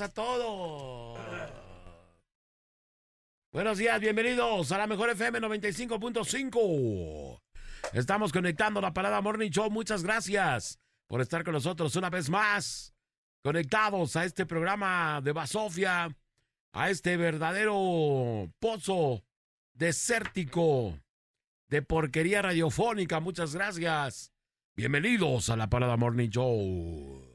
a todos. Buenos días, bienvenidos a la mejor FM 95.5. Estamos conectando la parada Morning Show. Muchas gracias por estar con nosotros una vez más. Conectados a este programa de Basofia, a este verdadero pozo desértico de porquería radiofónica. Muchas gracias. Bienvenidos a la Parada Morning Show.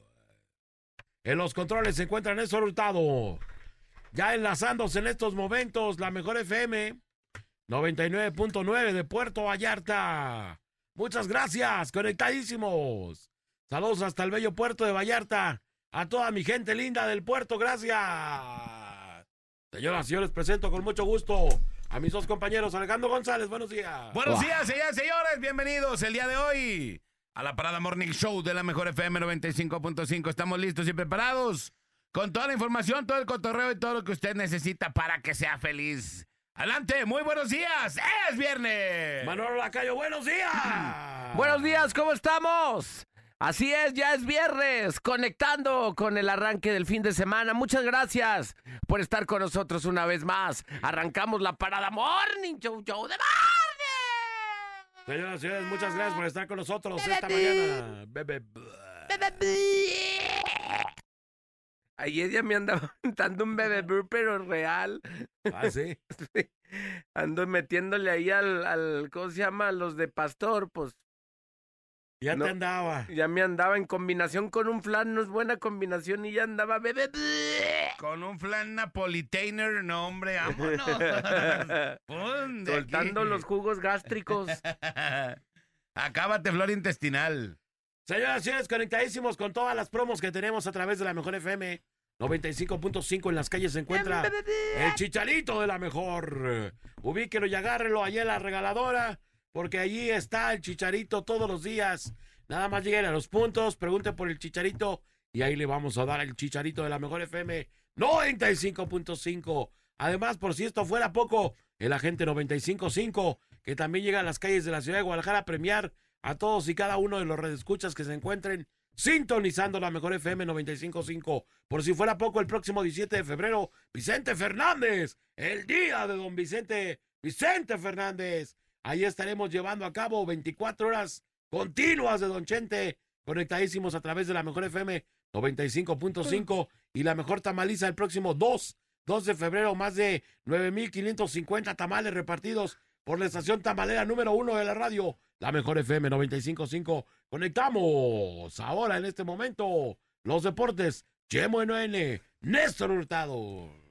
En los controles se encuentra Néstor Hurtado. Ya enlazándose en estos momentos la mejor FM 99.9 de Puerto Vallarta. Muchas gracias, conectadísimos. Saludos hasta el bello puerto de Vallarta. A toda mi gente linda del puerto, gracias. Señoras y señores, presento con mucho gusto a mis dos compañeros, Alejandro González, buenos días. Buenos días, señoras y señores, bienvenidos el día de hoy a la Parada Morning Show de la Mejor FM 95.5. Estamos listos y preparados con toda la información, todo el cotorreo y todo lo que usted necesita para que sea feliz. Adelante, muy buenos días, es viernes. Manolo Lacayo, buenos días. Buenos días, ¿cómo estamos? Así es, ya es viernes, conectando con el arranque del fin de semana. Muchas gracias por estar con nosotros una vez más. Arrancamos la parada Morning Show Show de Morning. Señoras y señores, muchas gracias por estar con nosotros esta mañana. Bebe. Ayer ya me andaba dando un bebé pero real. Ah, sí. Sí. Ando metiéndole ahí al, al, ¿cómo se llama? A los de pastor, pues Ya No. te andaba. ya me andaba en combinación con un flan, no es buena combinación y ya andaba bebé. Con un flan napolitainer, no hombre, vámonos. Soltando aquí. los jugos gástricos. Acábate, flor intestinal. Señoras y señores, conectadísimos con todas las promos que tenemos a través de la Mejor FM 95.5 en las calles se encuentra el chicharito de la mejor. Ubíquelo y agárrelo allá en la regaladora, porque allí está el chicharito todos los días. Nada más lleguen a los puntos, pregunten por el chicharito y ahí le vamos a dar el chicharito de la mejor FM 95.5. Además, por si esto fuera poco, el agente 95.5, que también llega a las calles de la ciudad de Guadalajara a premiar a todos y cada uno de los redescuchas que se encuentren sintonizando la mejor FM 95.5. Por si fuera poco, el próximo 17 de febrero, Vicente Fernández, el día de don Vicente, Vicente Fernández. Ahí estaremos llevando a cabo 24 horas continuas de don Chente, conectadísimos a través de la mejor FM 95.5 y la mejor tamaliza el próximo 2, 2 de febrero, más de 9.550 tamales repartidos por la estación tamalera número uno de la radio, la mejor FM 95.5. Conectamos ahora en este momento los deportes. Chemo NN, Néstor Hurtado.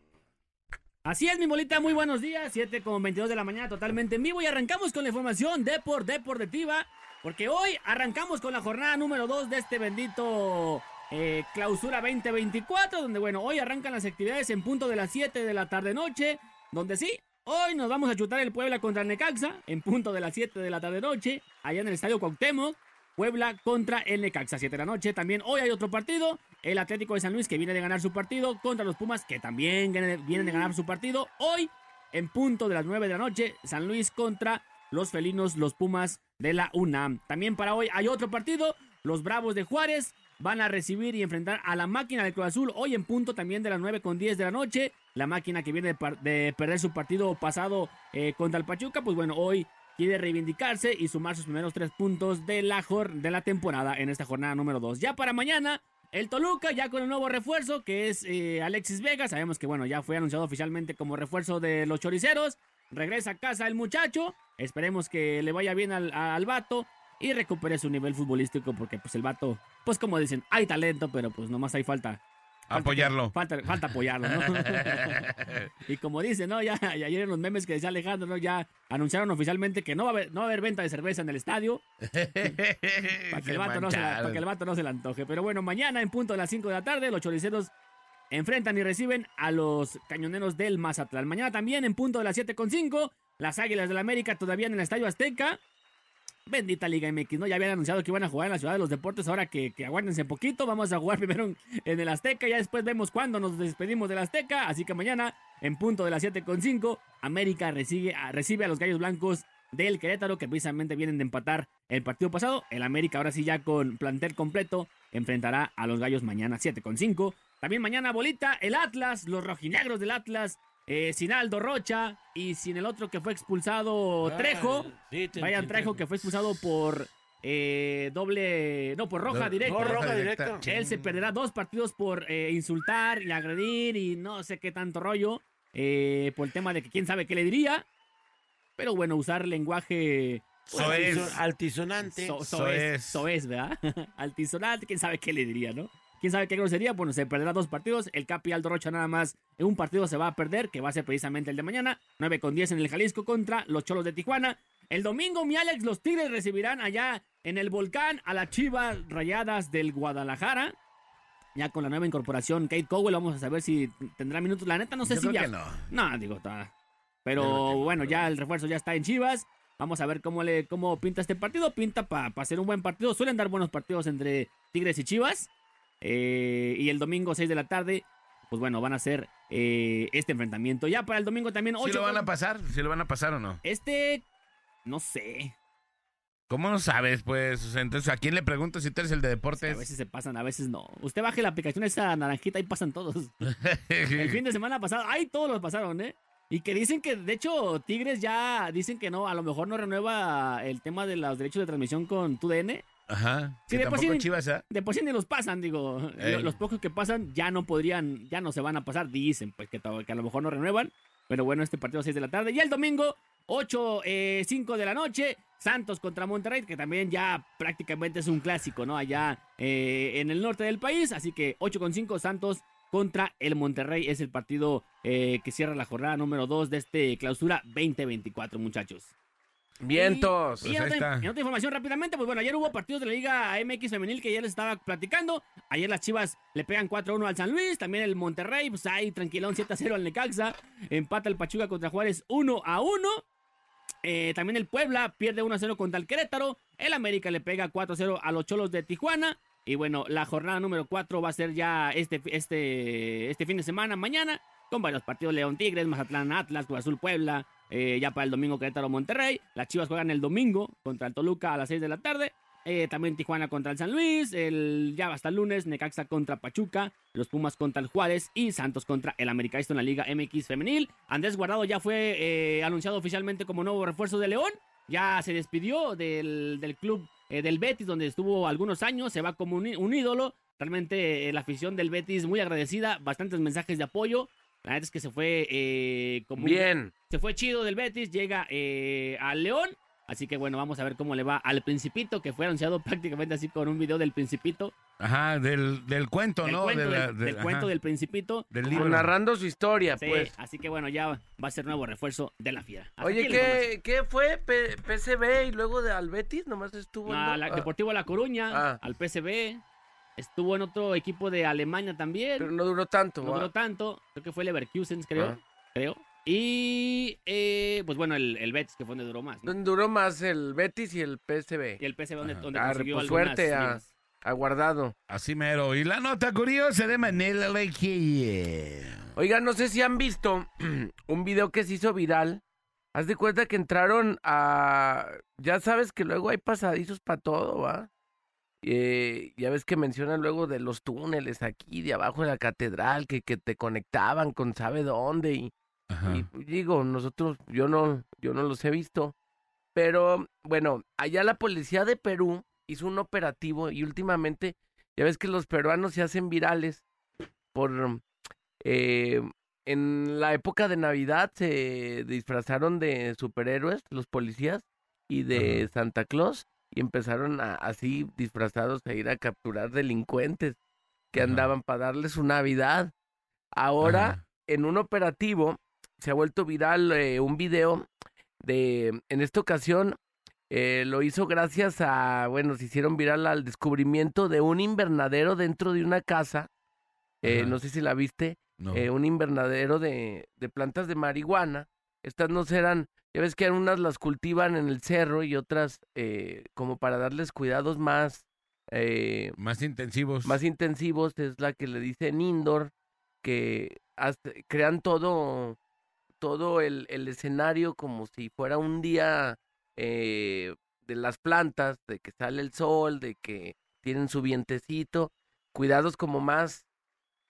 Así es, mi bolita, muy buenos días. 7 con 22 de la mañana, totalmente en vivo. Y arrancamos con la información Deport Deportiva. Porque hoy arrancamos con la jornada número 2 de este bendito eh, Clausura 2024. Donde, bueno, hoy arrancan las actividades en punto de las 7 de la tarde-noche. Donde sí, hoy nos vamos a chutar el Puebla contra el Necaxa. En punto de las 7 de la tarde-noche. Allá en el Estadio Cuauhtémoc. Puebla contra el Necaxa, 7 de la noche. También hoy hay otro partido. El Atlético de San Luis que viene de ganar su partido contra los Pumas que también viene- vienen de ganar su partido. Hoy, en punto de las 9 de la noche, San Luis contra los felinos, los Pumas de la UNAM. También para hoy hay otro partido. Los Bravos de Juárez van a recibir y enfrentar a la máquina del Cruz Azul hoy en punto también de las 9 con 10 de la noche. La máquina que viene de, de perder su partido pasado eh, contra el Pachuca, pues bueno, hoy quiere reivindicarse y sumar sus primeros tres puntos de la, de la temporada en esta jornada número 2. Ya para mañana, el Toluca ya con el nuevo refuerzo que es eh, Alexis Vega. Sabemos que bueno, ya fue anunciado oficialmente como refuerzo de los choriceros. Regresa a casa el muchacho. Esperemos que le vaya bien al, al vato y recupere su nivel futbolístico porque pues el vato, pues como dicen, hay talento, pero pues nomás hay falta. Falta Apoyarlo. Falta, falta apoyarlo, ¿no? y como dice, ¿no? Ya, ayer en los memes que decía Alejandro, ¿no? Ya anunciaron oficialmente que no va a haber, no va a haber venta de cerveza en el estadio. Para que, el vato no se la- para que el vato no se la antoje. Pero bueno, mañana en punto de las 5 de la tarde, los choriceros enfrentan y reciben a los cañoneros del Mazatlán. Mañana también en punto de las 7.5, las Águilas del América todavía en el Estadio Azteca. Bendita Liga MX, ¿no? Ya habían anunciado que iban a jugar en la Ciudad de los Deportes, ahora que, que aguántense poquito, vamos a jugar primero en, el Azteca, ya después vemos cuándo nos despedimos del Azteca, así que mañana, en punto de las 7.5, América recibe, recibe a los Gallos Blancos del Querétaro, que precisamente vienen de empatar el partido pasado. El América, ahora sí ya con plantel completo, enfrentará a los Gallos mañana 7.5. También mañana, bolita, el Atlas, los rojinegros del Atlas, eh, sin Aldo Rocha y sin el otro que fue expulsado, Trejo. Te- Trejo, que fue expulsado por eh, doble. No, por roja directa. no, roja directa. Él se perderá dos partidos por eh, insultar y agredir y no sé qué tanto rollo. eh, por el tema de que quién sabe qué le diría. Pero bueno, usar lenguaje. Soez. Altizo- Altisonante. So, soez, ¿verdad? Altisonante, quién sabe qué le diría, ¿no? ¿Quién sabe qué grosería? Bueno, se perderá dos partidos. El Capi Aldo Rocha nada más en un partido se va a perder, que va a ser precisamente el de mañana. 9 con 10 en el Jalisco contra los Cholos de Tijuana. El domingo, mi Alex, los Tigres recibirán allá en el Volcán a las Chivas Rayadas del Guadalajara. Ya con la nueva incorporación, Kate Cowell, vamos a saber si tendrá minutos. La neta, no sé Yo si creo ya. que no. No, digo, está. Pero no, bueno, ya el refuerzo ya está en Chivas. Vamos a ver cómo le cómo pinta este partido. Pinta para ser un buen partido. Suelen dar buenos partidos entre Tigres y Chivas. Eh, y el domingo 6 de la tarde, pues bueno, van a hacer eh, este enfrentamiento. Ya para el domingo también 8. ¿Sí lo van a pasar? ¿Sí lo van a pasar o no? Este, no sé. ¿Cómo no sabes, pues? Entonces, ¿a quién le pregunto si tú eres el de A deportes? veces se pasan, a veces no. Usted baje la aplicación esa naranjita y pasan todos. El fin de semana pasado, ay, todos los pasaron, ¿eh? Y que dicen que, de hecho, Tigres ya dicen que no, a lo mejor no renueva el tema de los derechos de transmisión con TUDN. Ajá. De por sí- Chivas, ¿eh? De por sí ni los pasan, digo. Ey. Los pocos que pasan ya no podrían, ya no se van a pasar, dicen, pues que, que a lo mejor no renuevan. Pero bueno, este partido a 6 de la tarde. Y el domingo, 8, eh, 5 de la noche, Santos contra Monterrey, que también ya prácticamente es un clásico, ¿no? Allá eh, en el norte del país. Así que 8 con 5, Santos contra el Monterrey es el partido eh, que cierra la jornada número 2 de este clausura 2024, muchachos. Vientos. Y, y Pues otra, en otra información rápidamente, pues bueno, ayer hubo partidos de la Liga MX femenil que ya les estaba platicando. Ayer las Chivas le pegan 4-1 al San Luis, también el Monterrey, pues ahí tranquilón 7-0 al Necaxa, empata el Pachuca contra Juárez 1-1. Eh, también el Puebla pierde 1-0 contra el Querétaro. El América le pega 4-0 a los Cholos de Tijuana. Y bueno, la jornada número 4 va a ser ya este, este, este fin de semana, mañana, con varios partidos: León Tigres, Mazatlán Atlas, Cruz Azul Puebla. Eh, ya para el domingo Querétaro Monterrey. Las Chivas juegan el domingo contra el Toluca a las 6 de la tarde. Eh, también Tijuana contra el San Luis. El, ya hasta el lunes, Necaxa contra Pachuca. Los Pumas contra el Juárez. Y Santos contra el América. Esto en la Liga MX Femenil. Andrés Guardado ya fue eh, anunciado oficialmente como nuevo refuerzo de León. Ya se despidió del, del club eh, del Betis, donde estuvo algunos años. Se va como un, un ídolo. Realmente la afición del Betis muy agradecida. Bastantes mensajes de apoyo. La verdad es que se fue eh, como un- Bien. se fue chido del Betis, llega eh, al León. Así que bueno, vamos a ver cómo le va al Principito, que fue anunciado prácticamente así con un video del Principito. Ajá, del, del cuento, Del, ¿no? cuento, De la- del, de- del cuento del Principito. del libro. narrando su historia, Sí, pues. así que bueno, ya va a ser nuevo refuerzo de la fiera. Hasta Oye. ¿qué, ¿qué fue? P- ¿PCB y luego de Albetis? Nomás estuvo. No, la- Ah, Deportivo La Coruña, Ah. al PSV. Estuvo en otro equipo de Alemania también. pero no duró tanto. no ¿va? duró tanto. Creo que fue Leverkusen, creo. Ah. creo. Y eh, pues bueno, el, el Betis, que fue donde duró más. ¿no? ¿Dónde duró más el Betis y el PSB? Y el PSV donde, donde Ah, consiguió pues algunas suerte a- ligas. Aguardado. Así mero. Y la nota curiosa de Manila Lake. Oigan, no sé si han visto un video que se hizo viral. Haz de cuenta que entraron a... Ya sabes que luego hay pasadizos para todo, ¿va? Eh, ya ves que mencionan luego de los túneles aquí, de abajo de la catedral, que, que te conectaban con sabe dónde. Y, digo, nosotros, yo no, yo no los he visto. Pero bueno, allá la policía de Perú hizo un operativo y últimamente Ya ves que los peruanos se hacen virales por... eh, en la época de Navidad se disfrazaron de superhéroes, los policías, y de Santa Claus, y empezaron a- así disfrazados a ir a capturar delincuentes que Ajá. andaban para darles su Navidad. Ahora, Ajá. en un operativo, se ha vuelto viral eh, un video de, en esta ocasión, eh, lo hizo gracias a, bueno, se hicieron viral al descubrimiento de un invernadero dentro de una casa, eh, no sé si la viste, No. eh, un invernadero de, de plantas de marihuana. Estas no serán, ya ves que unas las cultivan en el cerro y otras eh, como para darles cuidados más, eh, Más intensivos. más intensivos, es la que le dicen indoor, que crean todo, todo el, el escenario como si fuera un día eh, de las plantas, de que sale el sol, de que tienen su vientecito, cuidados como más,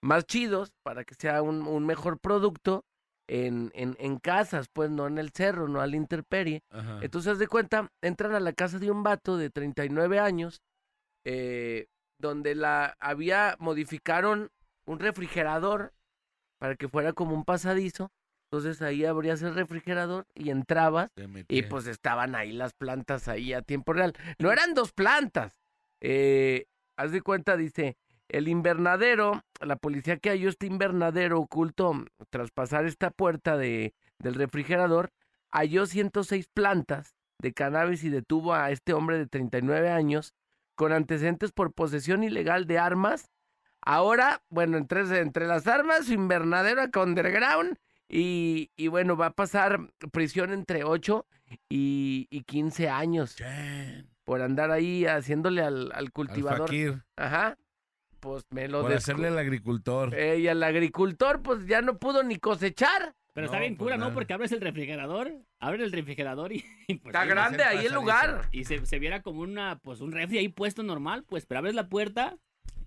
más chidos para que sea un, un mejor producto en, en, en casas, pues no en el cerro, no a la intemperie. Ajá. Entonces, haz de cuenta, entran a la casa de un vato de 39 años, eh, donde la había, modificaron un refrigerador para que fuera como un pasadizo. Entonces ahí abrías el refrigerador y entrabas y pues estaban ahí las plantas ahí a tiempo real. No eran dos plantas. Eh, haz de cuenta, dice, el invernadero, la policía que halló este invernadero oculto tras pasar esta puerta de, del refrigerador, halló 106 plantas de cannabis y detuvo a este hombre de 39 años con antecedentes por posesión ilegal de armas. Ahora, bueno, entre, entre las armas, su invernadero acá underground y, y bueno, va a pasar prisión entre 8 y, y 15 años por andar ahí haciéndole al, al cultivador. Ajá. Pues me lo Por hacerle al agricultor. Eh, y al agricultor, pues ya no pudo ni cosechar. Pero está bien pues cura, ¿no? Porque abres el refrigerador, abres el refrigerador y, y, pues, Está ahí- grande ahí el lugar. y se, se viera como una, pues un refri ahí puesto normal, pues, pero abres la puerta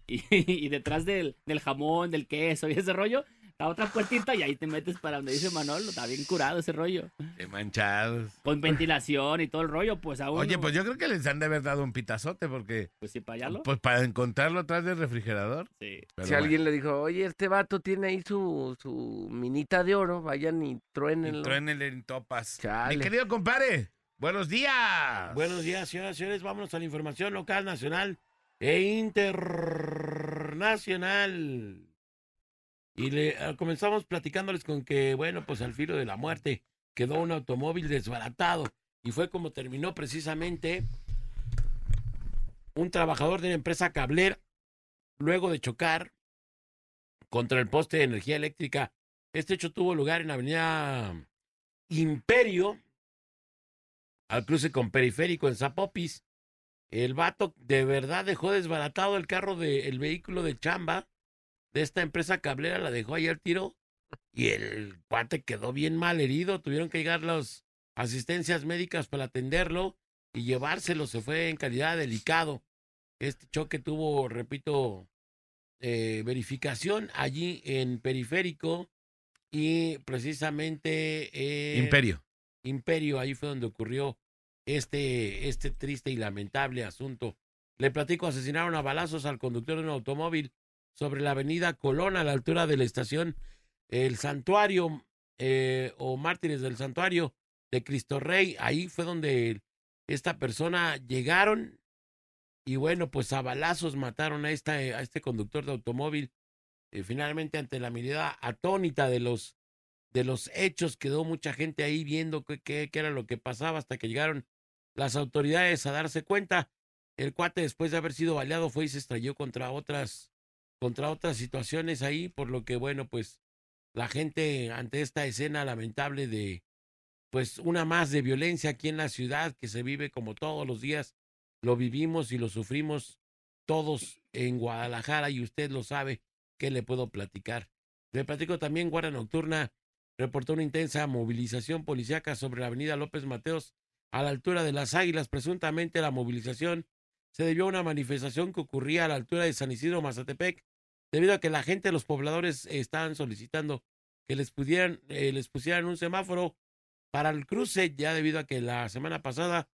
y, y detrás del, del jamón, del queso y ese rollo, está otra puertita y ahí te metes para donde dice Manolo, está bien curado ese rollo. De manchados. Con ventilación y todo el rollo, pues aún. Oye, pues yo creo que les han de haber dado un pitazote porque, Pues sí, para allá lo. pues para encontrarlo atrás del refrigerador. Sí. Pero si alguien le dijo, oye, este vato tiene ahí su, su minita de oro, vayan y truénenlo. y truénele en topas. Chale. Mi querido compadre, buenos días. Buenos días, señoras y señores. Vámonos a la información local, nacional e internacional. Y le ah, comenzamos platicándoles con que, bueno, pues al filo de la muerte quedó un automóvil desbaratado. Y fue como terminó precisamente un trabajador de la empresa cablera, luego de chocar contra el poste de energía eléctrica. Este hecho tuvo lugar en avenida Imperio, al cruce con Periférico en Zapopis. El vato de verdad dejó desbaratado el carro del vehículo de chamba de esta empresa cablera, la dejó ayer tiro y el cuate quedó bien mal herido. Tuvieron que llegar las asistencias médicas para atenderlo y llevárselo. Se fue en calidad delicado. Este choque tuvo, repito, eh, verificación allí en Periférico y precisamente eh, Imperio. Imperio, ahí fue donde ocurrió este, este triste y lamentable asunto. Le platico, asesinaron a balazos al conductor de un automóvil sobre la avenida Colón a la altura de la estación El Santuario eh, o Mártires del Santuario de Cristo Rey. Ahí fue donde esta persona llegaron y bueno, pues a balazos mataron a, esta, a este conductor de automóvil. Eh, finalmente, ante la mirada atónita de los de los hechos, quedó mucha gente ahí viendo qué, era lo que pasaba hasta que llegaron las autoridades a darse cuenta. El cuate, después de haber sido baleado, fue y se estrelló contra otras, contra otras situaciones ahí, por lo que, bueno, pues la gente ante esta escena lamentable de, pues, una más de violencia aquí en la ciudad que se vive como todos los días, lo vivimos y lo sufrimos todos en Guadalajara y usted lo sabe, ¿qué le puedo platicar? Le platico también, Guardia Nocturna reportó una intensa movilización policíaca sobre la avenida López Mateos a la altura de las Águilas. Presuntamente la movilización se debió a una manifestación que ocurría a la altura de San Isidro Mazatepec, debido a que la gente, los pobladores, eh, estaban solicitando que les pudieran, eh, les pusieran un semáforo para el cruce, ya debido a que la semana pasada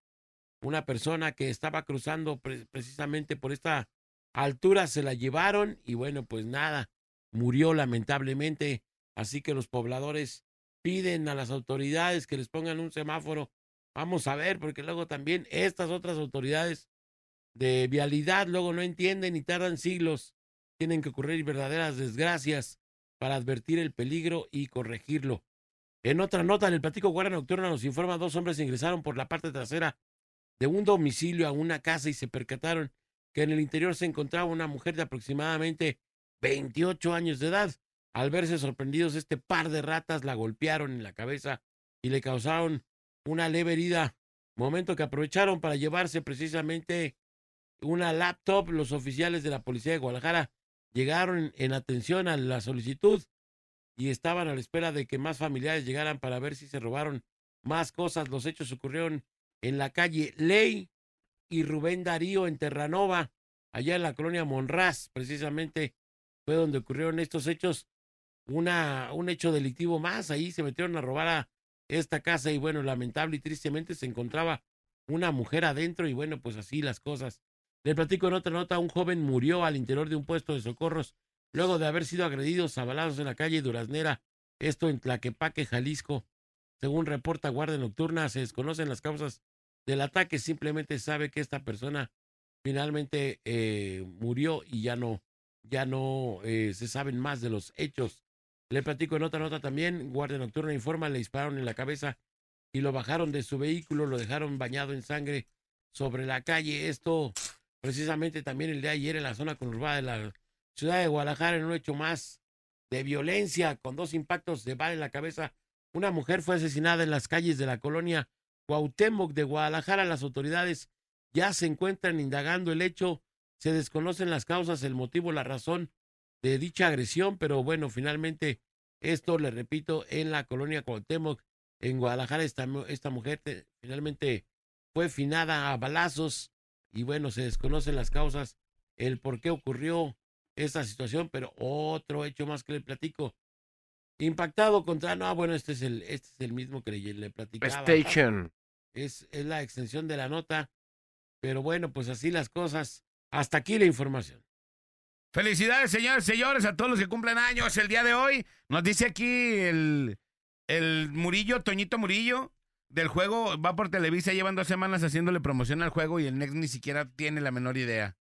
una persona que estaba cruzando pre- precisamente por esta altura se la llevaron y bueno, pues nada, murió lamentablemente. Así que los pobladores piden a las autoridades que les pongan un semáforo. Vamos a ver, porque luego también estas otras autoridades de vialidad luego no entienden y tardan siglos. Tienen que ocurrir verdaderas desgracias para advertir el peligro y corregirlo. En otra nota, en el platico Guardia Nocturna nos informa dos hombres ingresaron por la parte trasera de un domicilio a una casa y se percataron que en el interior se encontraba una mujer de aproximadamente 28 años de edad. Al verse sorprendidos, este par de ratas la golpearon en la cabeza y le causaron una leve herida, momento que aprovecharon para llevarse precisamente una laptop. Los oficiales de la policía de Guadalajara llegaron en atención a la solicitud y estaban a la espera de que más familiares llegaran para ver si se robaron más cosas. Los hechos ocurrieron en la calle Ley y Rubén Darío en Terranova, allá en la colonia Monraz, precisamente fue donde ocurrieron estos hechos. Una, un hecho delictivo más, ahí se metieron a robar a esta casa y bueno, lamentable y tristemente se encontraba una mujer adentro y bueno, pues así las cosas. Le platico en otra nota, un joven murió al interior de un puesto de socorros luego de haber sido agredidos a balazos en la calle Duraznera, esto en Tlaquepaque, Jalisco. Según reporta Guardia Nocturna, se desconocen las causas del ataque, simplemente sabe que esta persona finalmente eh, murió y ya no, ya no eh, se saben más de los hechos. Le platico en otra nota también, Guardia Nocturna informa, le dispararon en la cabeza y lo bajaron de su vehículo, lo dejaron bañado en sangre sobre la calle. Esto precisamente también el de ayer en la zona conurbada de la ciudad de Guadalajara, en un hecho más de violencia, con dos impactos de bala en la cabeza. Una mujer fue asesinada en las calles de la colonia Cuauhtémoc de Guadalajara. Las autoridades ya se encuentran indagando el hecho. Se desconocen las causas, el motivo, la razón de dicha agresión, pero bueno, finalmente esto, le repito, en la colonia Cuauhtémoc, en Guadalajara, esta, esta mujer finalmente fue finada a balazos y bueno, se desconocen las causas, el por qué ocurrió esta situación, pero otro hecho más que le platico. Impactado contra, no, bueno, este es el, este es el mismo que le, le platicaba. Station. Es, es la extensión de la nota, pero bueno, pues así las cosas. Hasta aquí la información. Felicidades, señores, señores, a todos los que cumplen años el día de hoy. Nos dice aquí el, el Murillo, Toñito Murillo, del juego, va por Televisa, llevan dos semanas haciéndole promoción al juego y el Next ni siquiera tiene la menor idea.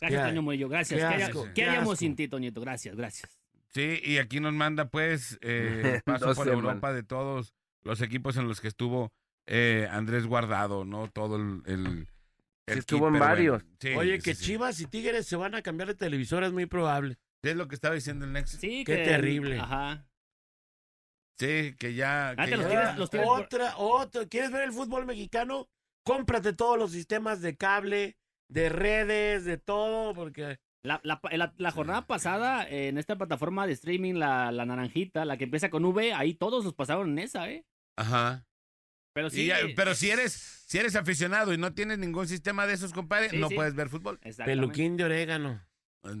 Gracias, Toño Murillo, gracias. qué ¿Qué, asco, haría- qué qué haríamos asco. sin ti, Toñito? Gracias, gracias. Sí, y aquí nos manda pues eh, paso por semanas. Europa de todos los equipos en los que estuvo eh, Andrés Guardado, ¿no? Todo el... el, Sí, estuvo en varios. Sí, Oye, sí, que sí. Chivas y Tigres se van a cambiar de televisora es muy probable. Sí, Es lo que estaba diciendo el Next. Sí, Qué que- terrible. Ajá. Sí, que ya... Ah, que te los ya- tienes- los tienes por- Otra, otra. ¿Quieres ver el fútbol mexicano? Cómprate todos los sistemas de cable, de redes, de todo, porque La, la, la- la jornada pasada, eh, en esta plataforma de streaming, la, la naranjita, la que empieza con V, ahí todos los pasaron en esa, ¿eh? Ajá. Pero sí. ya- eh, pero si eres, si eres aficionado y no tienes ningún sistema de esos, compadre, Sí, no sí. puedes ver fútbol. peluquín de orégano.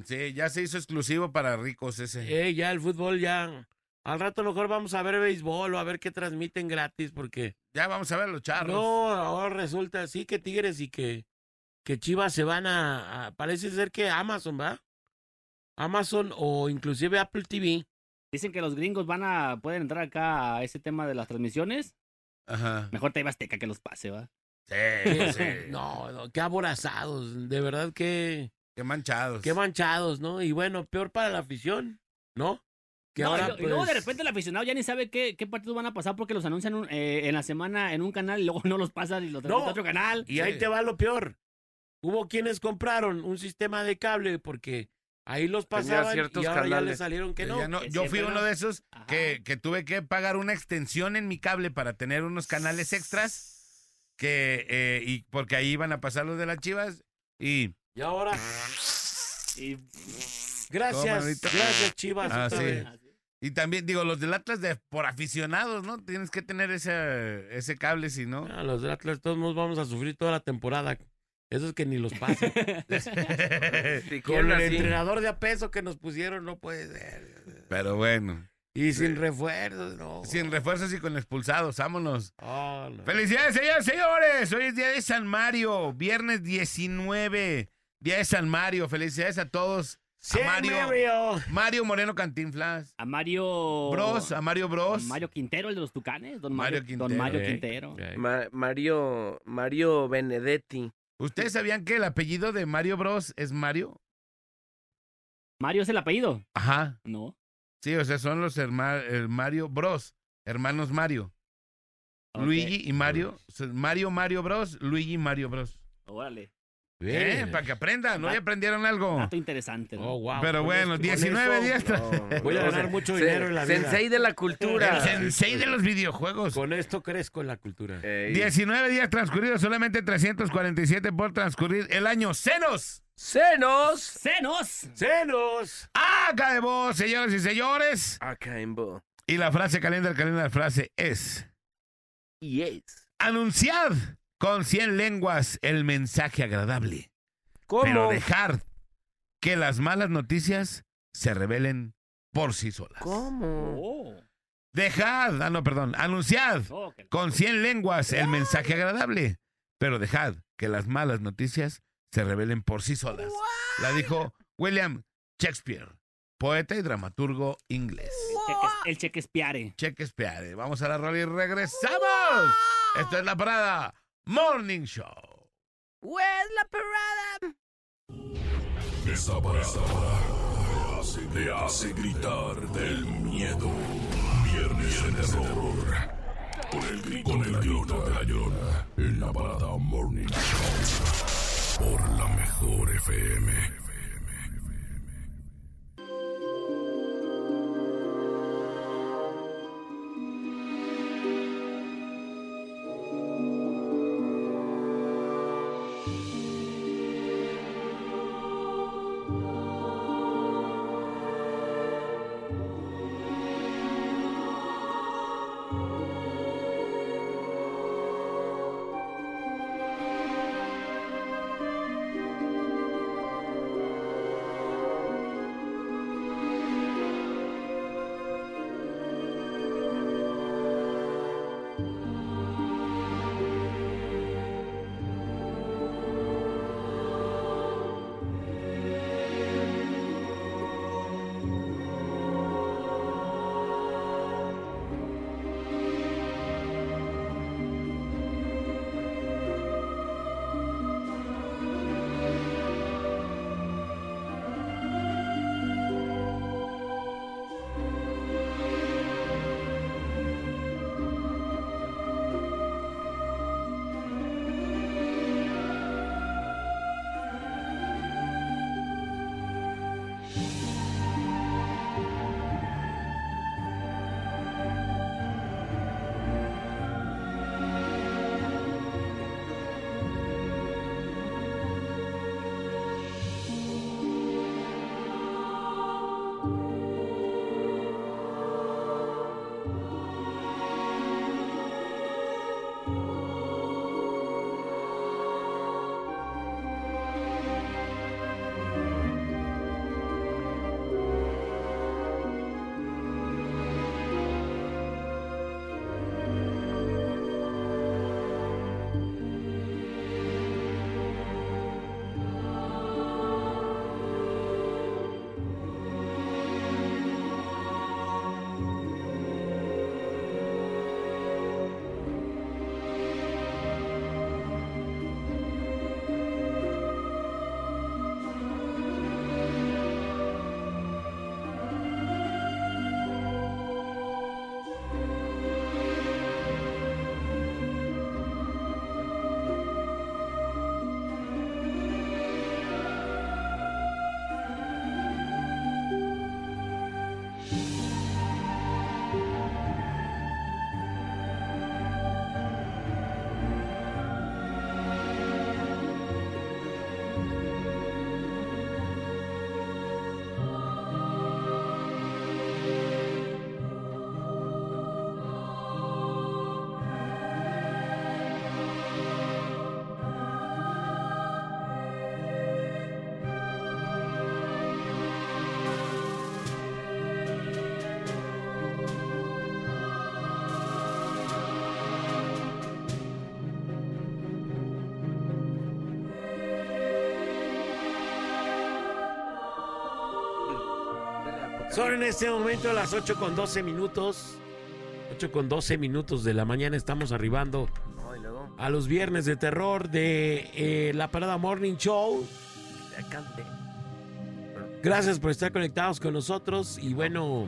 Sí, ya se hizo exclusivo para ricos ese. Eh, ya el fútbol ya. Al rato mejor vamos a ver béisbol o a ver qué transmiten gratis, porque Ya vamos a ver los charros. no, ahora resulta sí que Tigres y que, que Chivas se van a, a- parece ser que Amazon, ¿va? Amazon o inclusive Apple TV. Dicen que los gringos van a. pueden entrar acá a ese tema de las transmisiones. Ajá. Mejor te Azteca que los pase, ¿va? Sí, Que- sí. no, no, qué aborazados, de verdad que, Qué manchados. qué manchados, ¿no? Y bueno, peor para la afición, ¿no? Que No, ahora, y, luego de pues, repente el aficionado ya ni sabe qué, qué partidos van a pasar porque los anuncian un- eh, en la semana en un canal y luego no los pasan y los transmiten a otro canal. Y ahí te va lo peor. Hubo quienes compraron un sistema de cable porque ahí los pasaban ciertos y ahora ya canales. les salieron que no. ya no- que yo fui uno no. de esos que, que tuve que pagar una extensión en mi cable para tener unos canales extras. Que, eh, y porque ahí iban a pasar los de las chivas. Y Y ahora, Y- gracias, manito? gracias Chivas. Ah, sí. Y también, digo, los del Atlas de, por aficionados, ¿no? Tienes que tener ese, ese cable, si no. Ah, los de Atlas todos nos vamos a sufrir toda la temporada. Esos que ni los pasan. Y Con el así? entrenador de a peso que nos pusieron, no puede ser. Pero bueno, Y sin refuerzos, no. sin refuerzos y con expulsados, vámonos. Oh, no. Felicidades, señores, señores. Hoy es día de San Mario, viernes 19 Día de San Mario. Felicidades a todos. Sí, a Mario, Mario. Mario Moreno Cantinflas. A Mario. Bros, a Mario Bros. Mario Quintero, el de los Tucanes. Don Mario Mario, Quintero. Don Mario Quintero. Ma- Mario, Mario Benedetti. ¿Ustedes sabían que el apellido de Mario Bros es Mario? ¿Mario es el apellido? Ajá. No. Sí, o sea, son los hermanos Mario Bros. Hermanos Mario. Luigi y Mario. Mario Mario Bros. Luigi Mario Bros. Órale. Eh, Bien. para que aprendan, ¿no? Ah. ¿Ya aprendieron algo? Dato interesante. ¿no? Oh, wow. Pero bueno, esto- con 19 eso días tras- No, Voy a ganar mucho dinero en la vida. Sensei de la cultura. El sensei de los videojuegos. Con esto crezco en la cultura. Ey. 19 días transcurridos, solamente 347 por transcurrir el año. ¡Cenos! ¡Senos! ¡Senos! ¡Cenos! ¡Acá de vos, señoras y señores! Acá en Bo. Y la frase caliente, el caliente, la frase es... Y es. Anunciad con 100 lenguas el mensaje agradable. ¿Cómo? Pero dejar que las malas noticias se revelen por sí solas. ¿Cómo? Oh. Dejad, ah no, perdón, anunciad con 100 lenguas el mensaje agradable, pero dejad que las malas noticias se revelen por sí solas. La dijo William Shakespeare, poeta y dramaturgo inglés. El chequespiare. Shakespeare. Vamos a la rola y regresamos. Esto es la parada Morning Show. ¿Where's la parada? Esta parada te hace, te hace gritar del miedo. Viernes de terror. Con el grito, con el grito de la llorona. En la parada Morning Show. Por la mejor FM. Son en este momento las 8 con 12 minutos. 8 con 12 minutos de la mañana estamos arribando a los viernes de terror de eh, la Parada Morning Show. Gracias por estar conectados con nosotros y bueno.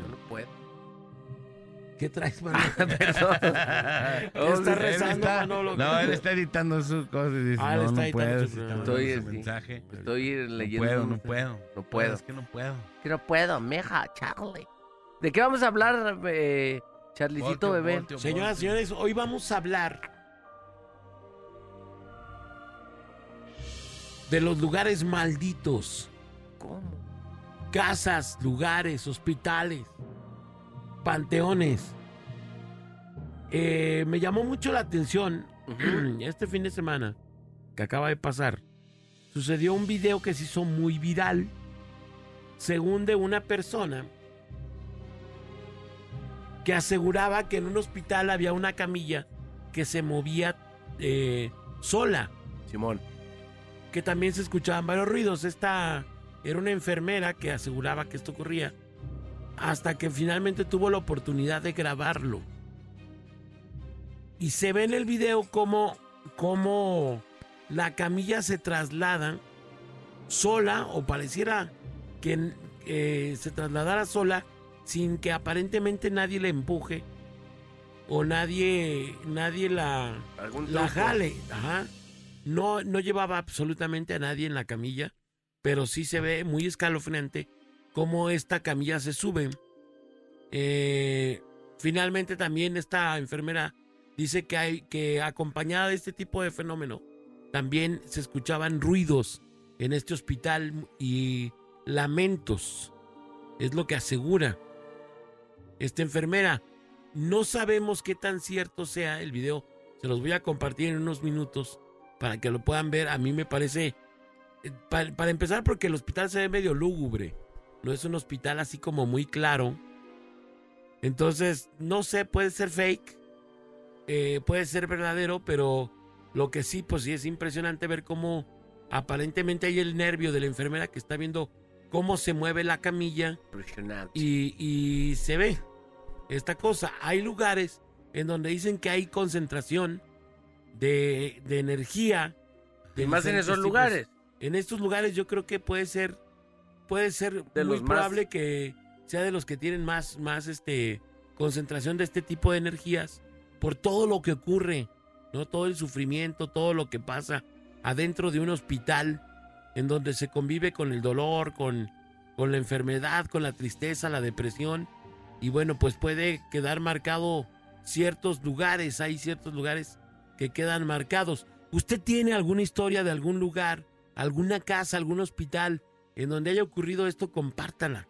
¿Qué traes, Manolo? Perdón. ¿Qué Oh, está Él rezando, está- Manolo? no, él está editando sus cosas y dice, Ah, él no, está no editando puedo. su Estoy así. mensaje. Estoy No leyendo. puedo, no puedo. No puedo. Es que no puedo. Que no puedo, meja, Charlie. ¿De qué vamos a hablar, eh, Charlicito, Volteo, bebé? volteo, Señoras y volteo. señores, hoy vamos a hablar de los lugares malditos. ¿Cómo? casas, lugares, hospitales, panteones. Eh, me llamó mucho la atención este fin de semana que acaba de pasar. Sucedió un video que se hizo muy viral, según de una persona que aseguraba que en un hospital había una camilla que se movía eh, sola Simón. que también se escuchaban varios ruidos. Esta era una enfermera que aseguraba que esto ocurría hasta que finalmente tuvo la oportunidad de grabarlo. Y se ve en el video cómo, cómo la camilla se traslada sola o pareciera que eh, se trasladara sola sin que aparentemente nadie le empuje o nadie, nadie la, ¿Algún la jale, ajá. No, no llevaba absolutamente a nadie en la camilla, pero sí se ve muy escalofriante cómo esta camilla se sube. Eh, finalmente también esta enfermera dice que hay que acompañada de este tipo de fenómeno también se escuchaban ruidos en este hospital y lamentos. Es lo que asegura esta enfermera. No sabemos qué tan cierto sea el video. Se los voy a compartir en unos minutos para que lo puedan ver. A mí me parece, eh, pa- para, empezar, porque el hospital se ve medio lúgubre. No es un hospital así como muy claro. Entonces, no sé, puede ser fake, eh, puede ser verdadero, pero lo que sí, pues sí es impresionante ver cómo aparentemente hay el nervio de la enfermera que está viendo cómo se mueve la camilla Impresionante. y, y se ve esta cosa. Hay lugares en donde dicen que hay concentración de, de energía. de Y más en esos tipos. lugares. En estos lugares yo creo que puede ser, puede ser De muy los más- probable que sea de los que tienen más, más este, concentración de este tipo de energías por todo lo que ocurre, ¿no? Todo el sufrimiento, todo lo que pasa adentro de un hospital en donde se convive con el dolor, con, con la enfermedad, con la tristeza, la depresión. Y bueno, pues puede quedar marcado ciertos lugares, hay ciertos lugares que quedan marcados. ¿Usted tiene alguna historia de algún lugar, alguna casa, algún hospital en donde haya ocurrido esto? Compártala.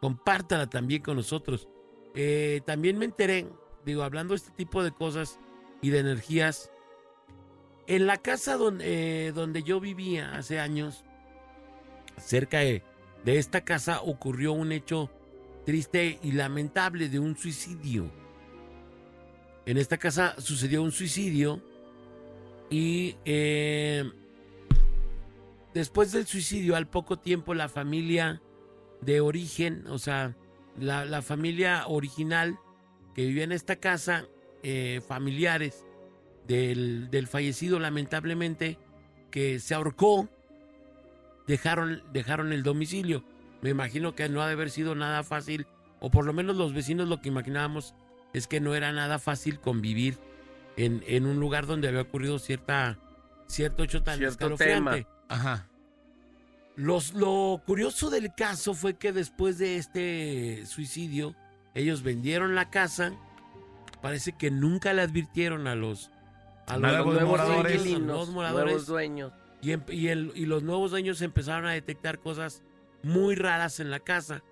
Compártala también con nosotros. Eh, también me enteré, digo, hablando de este tipo de cosas y de energías, en la casa donde, eh, donde yo vivía hace años, cerca de, de esta casa ocurrió un hecho triste y lamentable de un suicidio. En esta casa sucedió un suicidio y eh, después del suicidio, al poco tiempo, la familia de origen, o sea, la, la familia original que vivía en esta casa, eh, familiares del, del fallecido, lamentablemente, que se ahorcó, dejaron, dejaron el domicilio. Me imagino que no ha de haber sido nada fácil, o por lo menos los vecinos lo que imaginábamos es que no era nada fácil convivir en, en un lugar donde había ocurrido cierta, cierto hecho tan Cierto tema. Ajá. Los, lo curioso del caso fue que después de este suicidio, ellos vendieron la casa. Parece que nunca le advirtieron a los, a los Nuevos nuevos moradores. dueños, a los inquilinos, nuevos moradores. nuevos dueños. Y, y el- y los nuevos dueños empezaron a detectar cosas muy raras en la casa.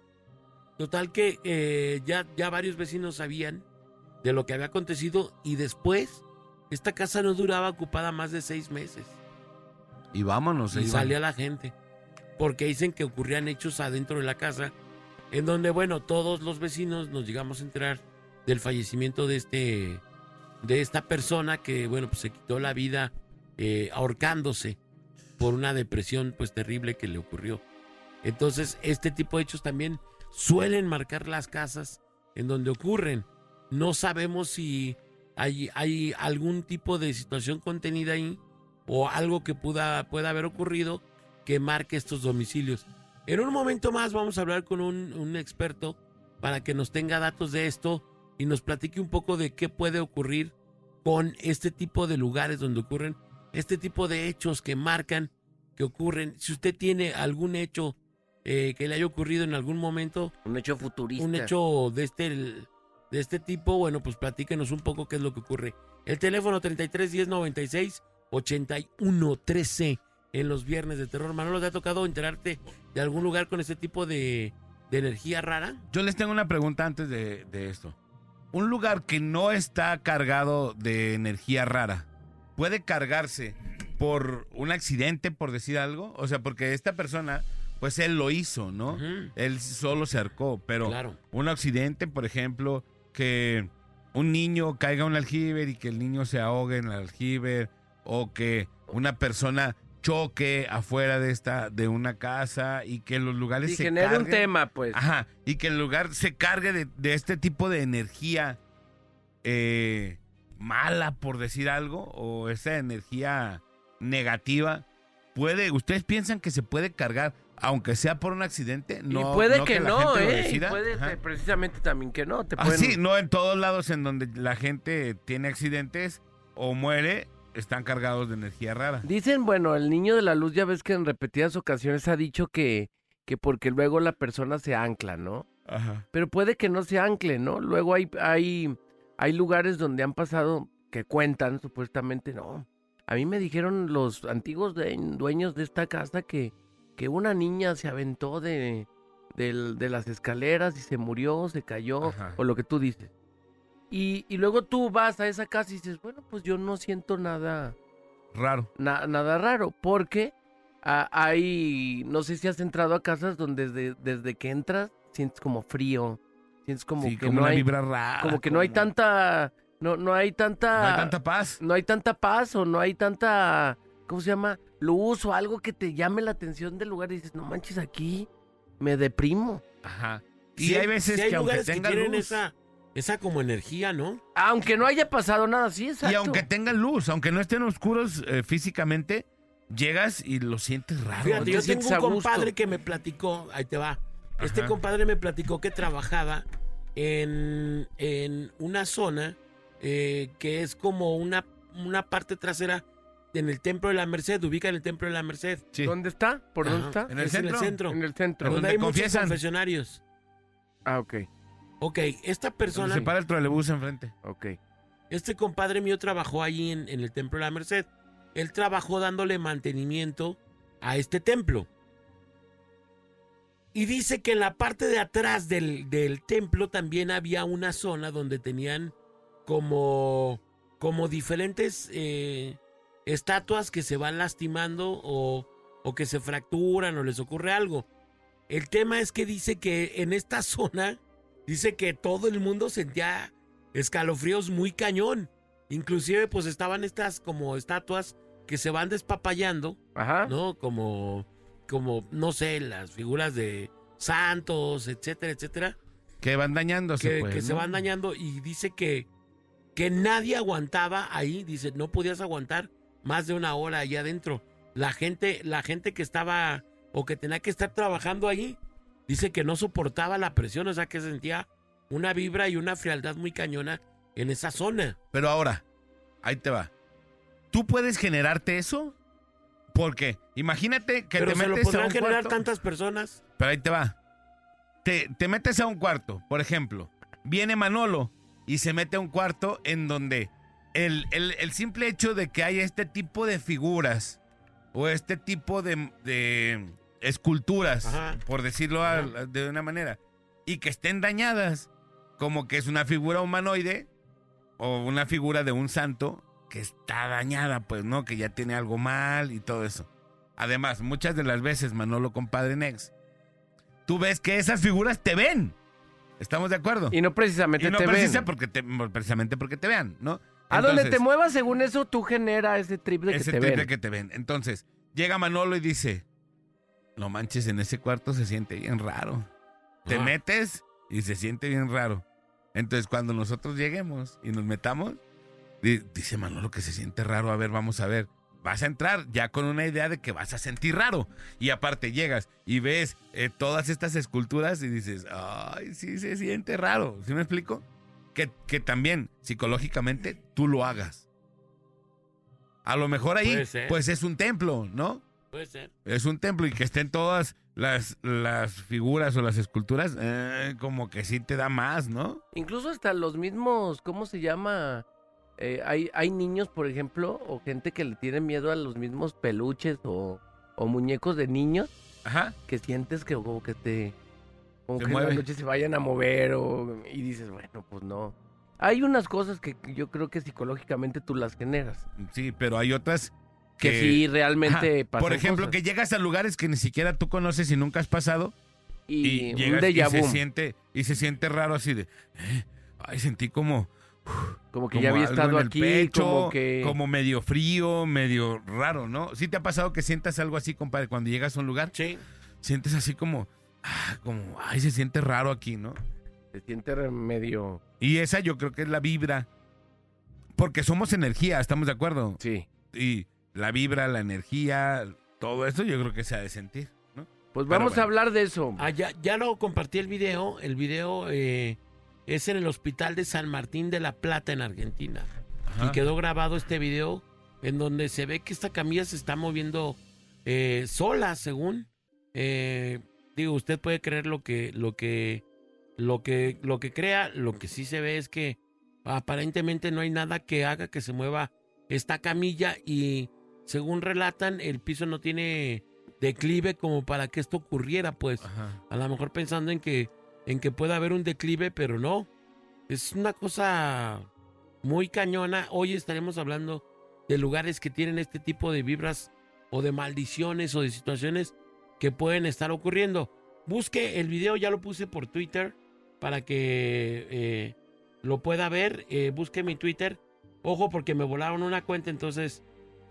Total que eh, ya, ya varios vecinos sabían de lo que había acontecido y después esta casa no duraba ocupada más de seis meses Y vámonos. y van. salía la gente. Porque dicen que ocurrían hechos adentro de la casa, en donde, bueno, todos los vecinos nos llegamos a enterar del fallecimiento de este, de esta persona que, bueno, pues se quitó la vida eh, ahorcándose por una depresión, pues terrible que le ocurrió. Entonces, este tipo de hechos también suelen marcar las casas en donde ocurren. No sabemos si hay, hay algún tipo de situación contenida ahí o algo que pueda, pueda haber ocurrido que marque estos domicilios. En un momento más vamos a hablar con un, un experto para que nos tenga datos de esto y nos platique un poco de qué puede ocurrir con este tipo de lugares donde ocurren este tipo de hechos que marcan que ocurren. Si usted tiene algún hecho eh, que le haya ocurrido en algún momento, Un hecho futurista. un hecho de este, de este tipo, bueno, pues platíquenos un poco qué es lo que ocurre. El teléfono 33 10 96 81 13 en los viernes de terror. Manolo, ¿te ha tocado enterarte de algún lugar con este tipo de, de energía rara? Yo les tengo una pregunta antes de, de esto. Un lugar que no está cargado de energía rara, ¿puede cargarse por un accidente, por decir algo? O sea, porque esta persona, pues él lo hizo, ¿no? Él solo se arcó, pero Claro. un accidente, por ejemplo, que un niño caiga a un aljibe y que el niño se ahogue en el aljibe, o que una persona choque afuera de esta de una casa y que los lugares Y se genera un carguen. tema, pues. Ajá, y que el lugar se cargue de, de este tipo de energía eh, mala, por decir algo, o esa energía negativa. Puede, ¿Ustedes piensan que se puede cargar, aunque sea por un accidente? No, y puede no que, la no, ¿eh? Y puede Ajá. que precisamente también que no. Te Ah, pueden- sí, no en todos lados en donde la gente tiene accidentes o muere, están cargados de energía rara. Dicen, bueno, el niño de la luz ya ves que en repetidas ocasiones ha dicho que, que porque luego la persona se ancla, ¿no? Ajá. Pero puede que no se ancle, ¿no? Luego hay, hay, hay lugares donde han pasado que cuentan, supuestamente, no. A mí me dijeron los antiguos de- dueños de esta casa que, que una niña se aventó de, del- de las escaleras y se murió, se cayó, Ajá. o lo que tú dices. Y, y luego tú vas a esa casa y dices, bueno, pues yo no siento nada, Raro. na- nada raro, porque hay, no sé si has entrado a casas donde desde, desde que entras sientes como frío, sientes como sí, que como no una hay, vibra rara. como que no hay tanta, no, no hay tanta, No hay tanta paz. no hay tanta paz o no hay tanta, ¿cómo se llama? Luz o algo que te llame la atención del lugar y dices, no manches, aquí me deprimo. Ajá. Y Sí hay veces sí hay que aunque que tenga tienen luz, esa, esa como energía, ¿no? Aunque no haya pasado nada así, exacto. y aunque tenga luz, aunque no estén oscuros eh, físicamente, llegas y lo sientes raro. Fíjate, te yo tengo un compadre que me platicó, ahí te va. Este Ajá. compadre me platicó que trabajaba en, en una zona eh, que es como una, una parte trasera en el Templo de la Merced, ubica en el Templo de la Merced. Sí. ¿Dónde está? ¿Por dónde está? ¿En el es centro? En el centro. En el centro. Donde hay muchos confiesan. confesionarios. Ah, ok, Ok, esta Donde persona, se para el trolebús enfrente. ok. este compadre mío trabajó allí en, en el Templo de la Merced. Él trabajó dándole mantenimiento a este templo. Y dice que en la parte de atrás del, del templo también había una zona donde tenían como, como diferentes eh, estatuas que se van lastimando o, o que se fracturan o les ocurre algo. El tema es que dice que en esta zona, dice que todo el mundo sentía escalofríos muy cañón. Inclusive pues estaban estas como estatuas que se van despapallando Ajá. ¿no? Como, como, no sé, las figuras de santos, etcétera, etcétera, Que van dañándose, que, pues, que se van dañando y dice que, que nadie aguantaba ahí, dice, no podías aguantar más de una hora allá adentro. La gente, la gente que estaba o que tenía que estar trabajando ahí, dice que no soportaba la presión, o sea que sentía una vibra y una frialdad muy cañona en esa zona. Pero ahora, ahí te va. ¿Tú puedes generarte eso? Porque imagínate que Pero te se lo metes a podrán un generar cuarto. tantas personas. Pero ahí te va. Te, te metes a un cuarto, por ejemplo. Viene Manolo y se mete a un cuarto en donde el, el- el simple hecho de que haya este tipo de figuras o este tipo de, de esculturas, Ajá. por decirlo Ajá. de una manera, y que estén dañadas, como que es una figura humanoide o una figura de un santo que está dañada, pues, ¿no? Que ya tiene algo mal y todo eso. Además, muchas de las veces, Manolo, compadre Nex, tú ves que esas figuras te ven. ¿Estamos de acuerdo? Y no precisamente Y no te precisa ven. porque te- precisamente porque te vean, ¿no? A donde te muevas, según eso, tú genera ese trip de que ese te triple ven. que te ven. Entonces, llega Manolo y dice, no manches, en ese cuarto se siente bien raro. te metes y se siente bien raro. Entonces, cuando nosotros lleguemos y nos metamos, di- dice Manolo que se siente raro. A ver, vamos a ver. Vas a entrar ya con una idea de que vas a sentir raro. Y aparte llegas y ves eh, todas estas esculturas y dices, ay, sí se siente raro. ¿Sí me explico? Que, que también psicológicamente tú lo hagas. A lo mejor ahí, pues es un templo, ¿no? Puede ser. Es un templo y que estén todas las, las figuras o las esculturas, eh, como que sí te da más, ¿no? Incluso hasta los mismos, ¿cómo se llama? Eh, hay, hay niños, por ejemplo, o gente que le tiene miedo a los mismos peluches o, o muñecos de niños Ajá. que sientes que como que te... Como Se que en la noche se vayan a mover o, y dices, bueno, pues no. Hay unas cosas que yo creo que psicológicamente tú las generas. Sí, pero hay otras Que, que... sí, realmente Ajá. pasan Por ejemplo, cosas. que llegas a lugares que ni siquiera tú conoces y nunca has pasado Y, y, un llegas y se siente y se siente raro así de, eh, ay, sentí como como que como ya había estado aquí, pecho, como que... como medio frío, medio raro, ¿no? ¿Sí te ha pasado que sientas algo así, compadre, cuando llegas a un lugar? Sí. Sientes así como, ah, como, ay, se siente raro aquí, ¿no? Se siente medio... Y esa yo creo que es la vibra. Porque somos energía, ¿estamos de acuerdo? Sí. Y la vibra, la energía, todo eso yo creo que se ha de sentir, ¿no? Pues vamos bueno. a hablar de eso. Ah, ya, ya lo compartí el video. El video eh, es en el hospital de San Martín de la Plata en Argentina. Ajá. Y quedó grabado este video en donde se ve que esta camilla se está moviendo eh, sola, según. Eh, digo, usted puede creer lo que, lo que, lo que, lo que crea. Lo que sí se ve es que aparentemente no hay nada que haga que se mueva esta camilla y según relatan el piso no tiene declive como para que esto ocurriera, pues. Ajá. A lo mejor pensando en que, en que pueda haber un declive, pero no. Es una cosa muy cañona. Hoy estaremos hablando de lugares que tienen este tipo de vibras o de maldiciones o de situaciones que pueden estar ocurriendo. Busque el video, ya lo puse por Twitter para que eh, lo pueda ver. Eh, busque mi Twitter. Ojo porque me volaron una cuenta, entonces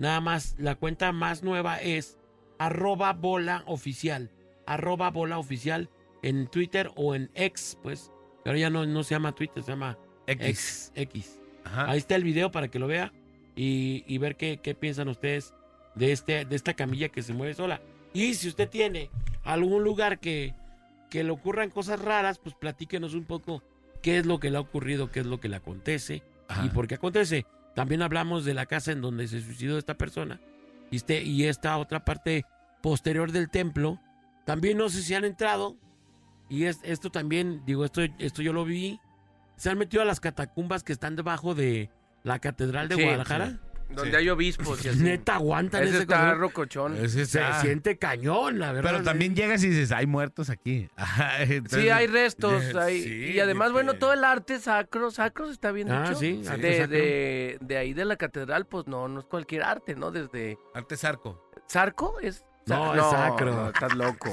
nada más la cuenta más nueva es arroba bola oficial. Arroba bola oficial en Twitter o en X, pues. Pero ya no, no se llama Twitter, se llama X. X. X. Ajá. Ahí está el video para que lo vea y, y ver qué, qué piensan ustedes de, este, de esta camilla que se mueve sola. Y si usted tiene algún lugar que, que le ocurran cosas raras, pues platíquenos un poco qué es lo que le ha ocurrido, qué es lo que le acontece Ajá. y por qué acontece. También hablamos de la casa en donde se suicidó esta persona y, este, y esta otra parte posterior del templo. También no sé si han entrado y es, esto también, digo, esto, esto yo lo vi. Se han metido a las catacumbas que están debajo de la Catedral de Sí, Guadalajara. Donde Sí. hay obispos y así. Neta, aguantan Ese ese está color. rocochón. Ese Se siente cañón, la verdad. Pero también llegas y dices, hay muertos aquí. Entonces- Sí, hay restos. Sí, hay- y además, bueno, todo el arte sacro, sacro está bien Ah, dicho. sí, arte de, sacro. de, de ahí de la catedral, pues no, no es cualquier arte, ¿no? Desde... Arte zarco. ¿Zarco? Es... No, es sacro. No, estás loco.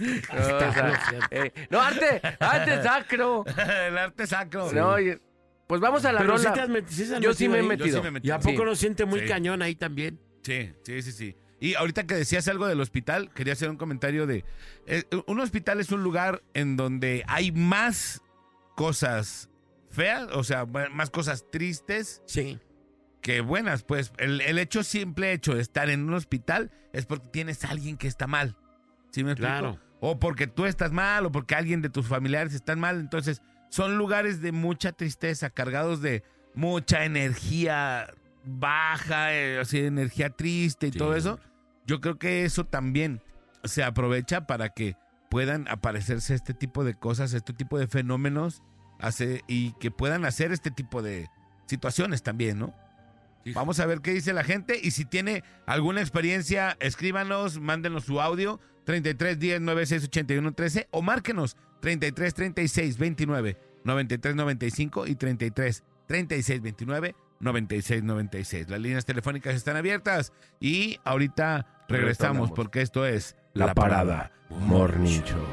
No, Está o sea, loco. eh, no, arte, arte sacro. el arte sacro. No, oye, pues vamos a la Pero sí rola. te has metido, sí se han Yo sí me he ahí. metido. Yo sí me metí. ¿Y a poco Sí. no siente muy Sí. cañón ahí también? Sí, sí, sí, sí. Y ahorita que decías algo del hospital, quería hacer un comentario de... eh, un hospital es un lugar en donde hay más cosas feas, o sea, ma- más cosas tristes Sí. que buenas. Pues el, el hecho, simple hecho de estar en un hospital es porque tienes a alguien que está mal. ¿Sí me explico? Claro. O porque tú estás mal, o porque alguien de tus familiares está mal. Entonces, son lugares de mucha tristeza, cargados de mucha energía baja, eh, así, energía triste y Sí. todo eso. Yo creo que eso también se aprovecha para que puedan aparecerse este tipo de cosas, este tipo de fenómenos, hace, y que puedan hacer este tipo de situaciones también, ¿no? Sí. Vamos a ver qué dice la gente y si tiene alguna experiencia, escríbanos, mándenos su audio 33 10 96 81 13 o márquenos 33 36 29 93 95 y 33 36 29 96 96. Las líneas telefónicas están abiertas y ahorita regresamos porque esto es La Parada Morning Show.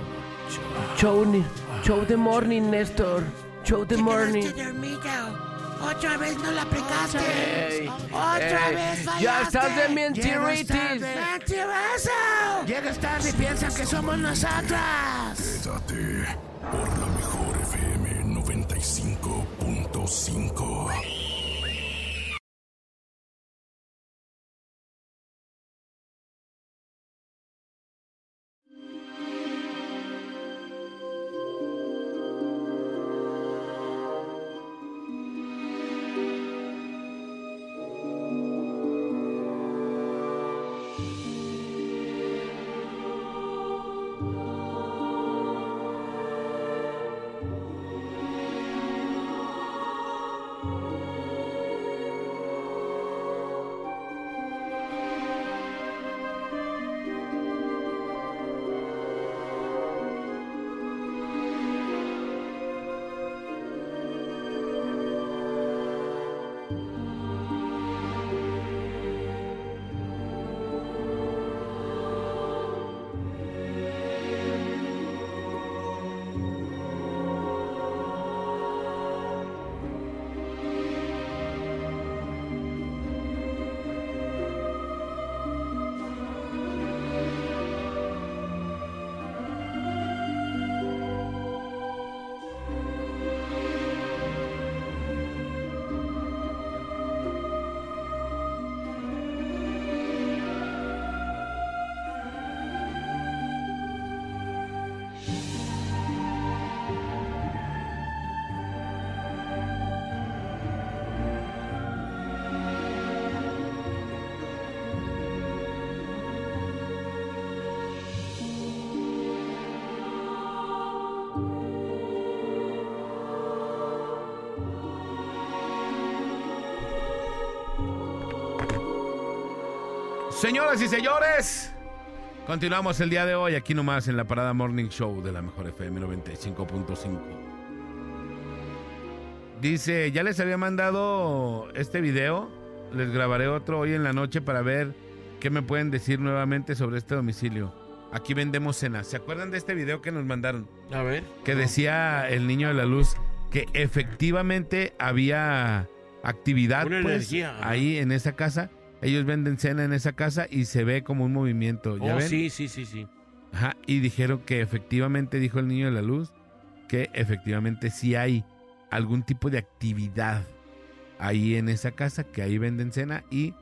Show, show the morning, Néstor. Show the morning. Otra vez no la aplicaste. Ey, Otra ey, vez fallaste. ya estás de mentiritis. tarde. ¡Mentiroso! Llegas tarde y piensan que somos nosotras. Quédate por la mejor FM 95.5. Señoras y señores, continuamos el día de hoy aquí nomás en la Parada Morning Show de la Mejor FM 95.5. Dice, ya les había mandado este video, les grabaré otro hoy en la noche para ver qué me pueden decir nuevamente sobre este domicilio. Aquí vendemos cenas. ¿Se acuerdan de este video que nos mandaron? A ver. que decía el niño de la luz que efectivamente había actividad pues, energía, ahí en esa casa. Ellos venden cena en esa casa y se ve como un movimiento. ¿Ya Oh, ven? sí, sí, sí, sí. Ajá, y dijeron que efectivamente, dijo el niño de la luz, que efectivamente sí hay algún tipo de actividad ahí en esa casa, que ahí venden cena y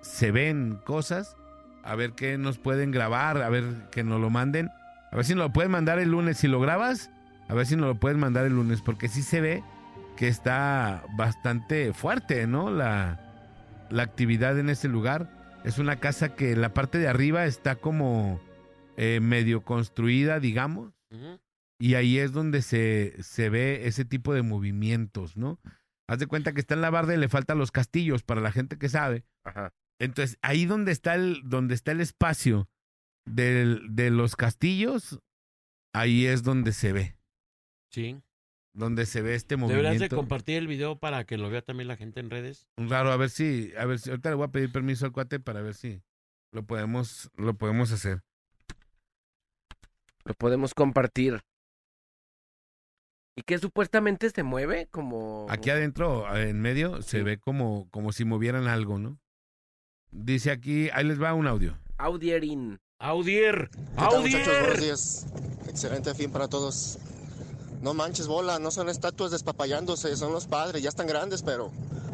se ven cosas. A ver qué nos pueden grabar, a ver que nos lo manden. A ver si nos lo pueden mandar el lunes. Si lo grabas, a ver si nos lo pueden mandar el lunes, porque sí se ve que está bastante fuerte, ¿no? La, la actividad en ese lugar. Es una casa que en la parte de arriba está como eh, medio construida, digamos, y ahí es donde se, se ve ese tipo de movimientos, ¿no? Haz de cuenta que está en la barda y le faltan los castillos para la gente que sabe. Ajá. Entonces, ahí donde está el, donde está el espacio del- de los castillos, ahí es donde se ve, Sí. Donde se ve este Deberías de movimiento. compartir el video para que lo vea también la gente en redes. Raro, a ver si, a ver si, ahorita le voy a pedir permiso al cuate para ver si lo podemos, lo podemos hacer. Lo podemos compartir. ¿Y que supuestamente se mueve? Como. Aquí adentro, en medio, se Sí. ve como, como si movieran algo, ¿no? Dice aquí, ahí les va un audio. Audierin. Audier. ¿Qué tal, muchachos? Buenos Audier. días. Excelente fin para todos. No manches, bola, no son estatuas despapallándose, son los padres, ya están grandes, pero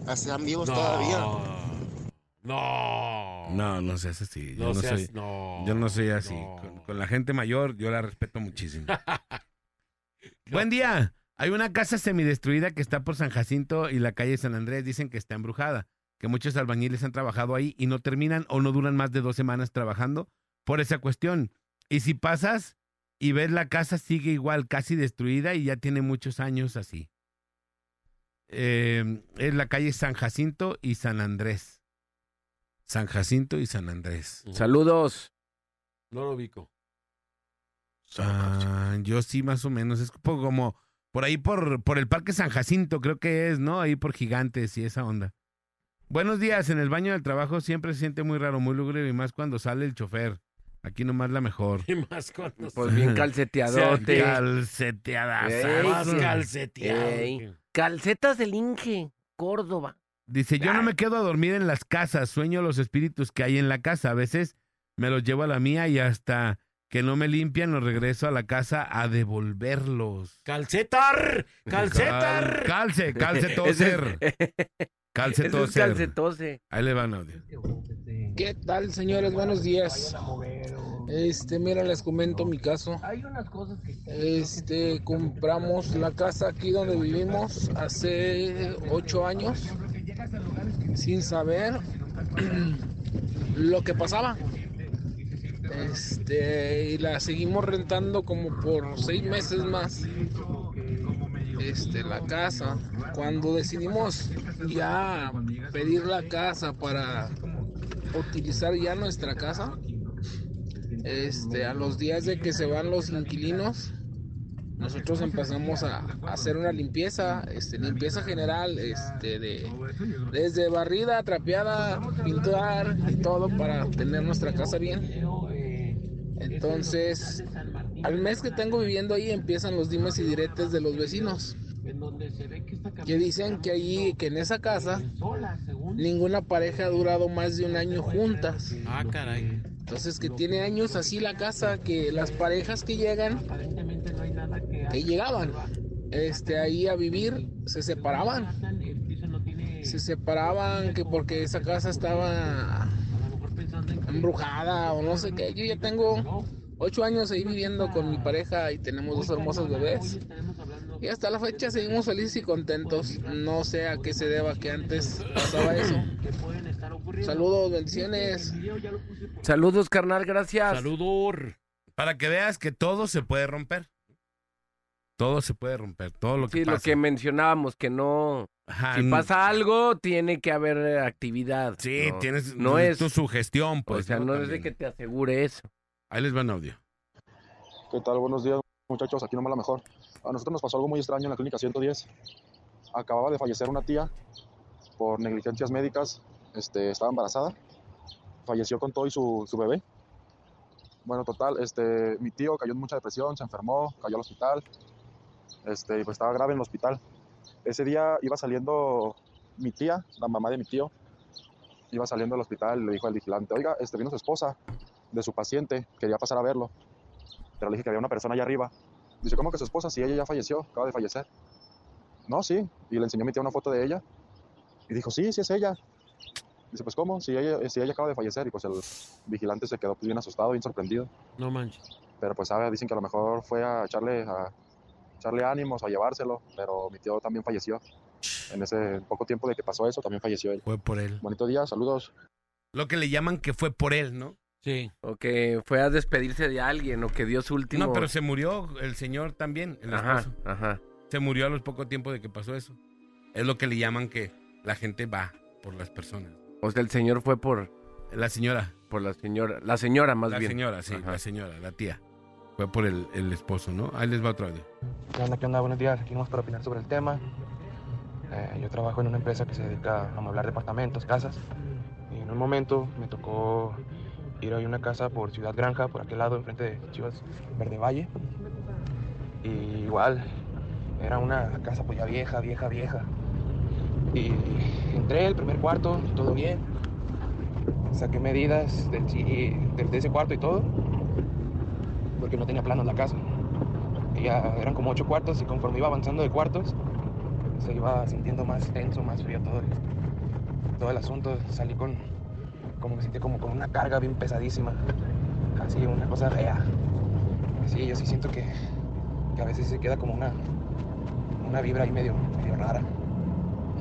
están vivos todavía. No. No, no seas así. Yo No no, seas- soy, no. yo no soy así. no. Con, con la gente mayor, yo la respeto muchísimo. Buen día. Hay una casa semidestruida que está por San Jacinto y la calle San Andrés. Dicen que está embrujada, que muchos albañiles han trabajado ahí y no terminan o no duran más de dos semanas trabajando por esa cuestión. Y si pasas y ves la casa, sigue igual, casi destruida y ya tiene muchos años así. Eh, es la calle San Jacinto y San Andrés. San Jacinto y San Andrés. Saludos. No lo ubico. Ah, yo sí, más o menos. Es como por ahí por, por el Parque San Jacinto, creo que es, ¿no? Ahí por Gigantes y esa onda. Buenos días. En el baño del trabajo siempre se siente muy raro, muy lúgubre y más cuando sale el chofer. Aquí nomás la mejor. Y más cuando Pues bien calceteadote. Calceteadas. Más calceteado. Ey. Calcetas del Inge. Córdoba. Dice, yo no me quedo a dormir en las casas, sueño los espíritus que hay en la casa. A veces me los llevo a la mía y hasta que no me limpian los regreso a la casa a devolverlos. ¡Calcetar! ¡Calcetar! Calce, calce toser. Calce Ese es toser. calcetose. Ahí le van audio. ¿Qué tal, señores? Buenos días. Este, mira, les comento mi caso. Este, compramos la casa aquí donde vivimos hace ocho años sin saber lo que pasaba. Este, y la seguimos rentando como por seis meses más. Este, la casa. Cuando decidimos ya pedir la casa para utilizar ya nuestra casa, este, a los días de que se van los inquilinos, nosotros empezamos a, hacer una limpieza, este, limpieza general, este, de, desde barrida, trapeada, pintar y todo para tener nuestra casa bien. Entonces, al mes que tengo viviendo ahí empiezan los dimes y diretes de los vecinos. Que dicen que allí, que en esa casa, ninguna pareja ha durado más de un año juntas. Ah, caray. Entonces que tiene años así la casa, que las parejas que llegan, que llegaban, este, ahí a vivir, se separaban. Se separaban que porque esa casa estaba embrujada o no sé qué. Yo ya tengo ocho años ahí viviendo con mi pareja y tenemos dos hermosos bebés. Y hasta la fecha seguimos felices y contentos. No sé a qué se deba que antes pasaba eso. Saludos, bendiciones. Saludos, carnal, gracias. Saludor. Para que veas que todo se puede romper. Todo se puede romper, todo lo que Sí, lo que mencionábamos, que no... Ajá, Si pasa algo, tiene que haber eh, actividad. Sí, no, tienes No es... tu sugestión, pues. o sea, no es de que te asegure eso. Ahí les van audio. ¿Qué tal? Buenos días, muchachos. Aquí nomás la mejor. A nosotros nos pasó algo muy extraño en la clínica 110. Acababa de fallecer una tía por negligencias médicas. Este, estaba embarazada. Falleció con todo y su, su bebé. Bueno, total, este, mi tío cayó en mucha depresión, se enfermó, cayó al hospital. Este, pues estaba grave en el hospital. Ese día iba saliendo mi tía, la mamá de mi tío, iba saliendo del hospital le dijo al vigilante, oiga, este vino su esposa de su paciente, quería pasar a verlo pero le dije que había una persona allá arriba. Dice, ¿cómo que su esposa? Si ella ya falleció, acaba de fallecer. No, sí. Y le enseñó a mi tía una foto de ella. Y dijo, sí, sí es ella. Dice, pues ¿cómo? Si ella, si ella acaba de fallecer. Y pues el vigilante se quedó pues, bien asustado, bien sorprendido. No manches. Pero pues sabe, dicen que a lo mejor fue a echarle, a echarle ánimos, a llevárselo. Pero mi tío también falleció. En ese poco tiempo de que pasó eso, también falleció él. Fue por él. Bonito día, saludos. Lo que le llaman que fue por él, ¿no? Sí. O que fue a despedirse de alguien, o que dio su último... No, pero se murió el señor también, el Ajá, esposo. ajá. Se murió a los poco tiempo de que pasó eso. Es lo que le llaman que la gente va por las personas. O sea, el señor fue por, La señora, por la señora. La señora, más la bien. señora, sí, Ajá. la señora, la tía. Fue por el, el esposo, ¿no? Ahí les va otro audio. ¿Qué onda? ¿Qué onda? Buenos días. Aquí vamos para opinar sobre el tema. Eh, yo trabajo en una empresa que se dedica a amueblar departamentos, casas. Y en un momento me tocó ir a una casa por Ciudad Granja, por aquel lado, enfrente de Chivas Verde Valle. Y igual, era una casa pues ya vieja, vieja, vieja. Y entré el primer cuarto, todo bien. Saqué medidas del, de ese cuarto y todo, porque no tenía planos la casa. Ya eran como ocho cuartos y conforme iba avanzando de cuartos, se iba sintiendo más tenso, más frío todo el, todo el asunto. Salí con, como me sentí como con una carga bien pesadísima, así una cosa fea. Sí, yo sí siento que, que a veces se queda como una, una vibra ahí medio, medio rara.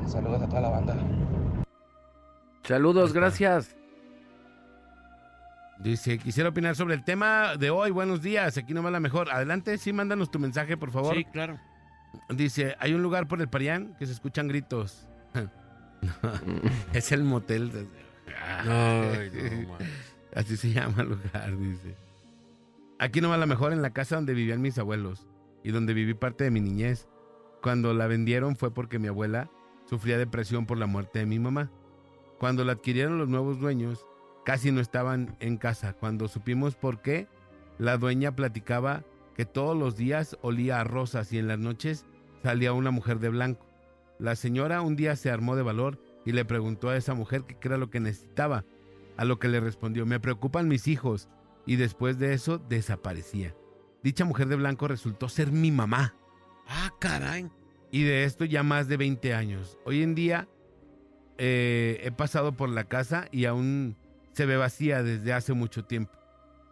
Saludos a toda la banda. Saludos, gracias. Dice, quisiera opinar sobre el tema de hoy. Buenos días, aquí nomás la mejor. Adelante, sí, mándanos tu mensaje, por favor. Sí, claro. Dice, hay un lugar por el Parián que se escuchan gritos. es el motel. Ay, no. Así se llama el lugar, dice. Aquí nomás la mejor en la casa donde vivían mis abuelos y donde viví parte de mi niñez. Cuando la vendieron fue porque mi abuela sufría depresión por la muerte de mi mamá. Cuando la adquirieron los nuevos dueños, casi no estaban en casa. Cuando supimos por qué, la dueña platicaba que todos los días olía a rosas y en las noches salía una mujer de blanco. La señora un día se armó de valor y le preguntó a esa mujer qué era lo que necesitaba, a lo que le respondió, me preocupan mis hijos, y después de eso desaparecía. Dicha mujer de blanco resultó ser mi mamá. Ah, caray. Y de esto ya más de 20 años. Hoy en día eh, he pasado por la casa y aún se ve vacía desde hace mucho tiempo.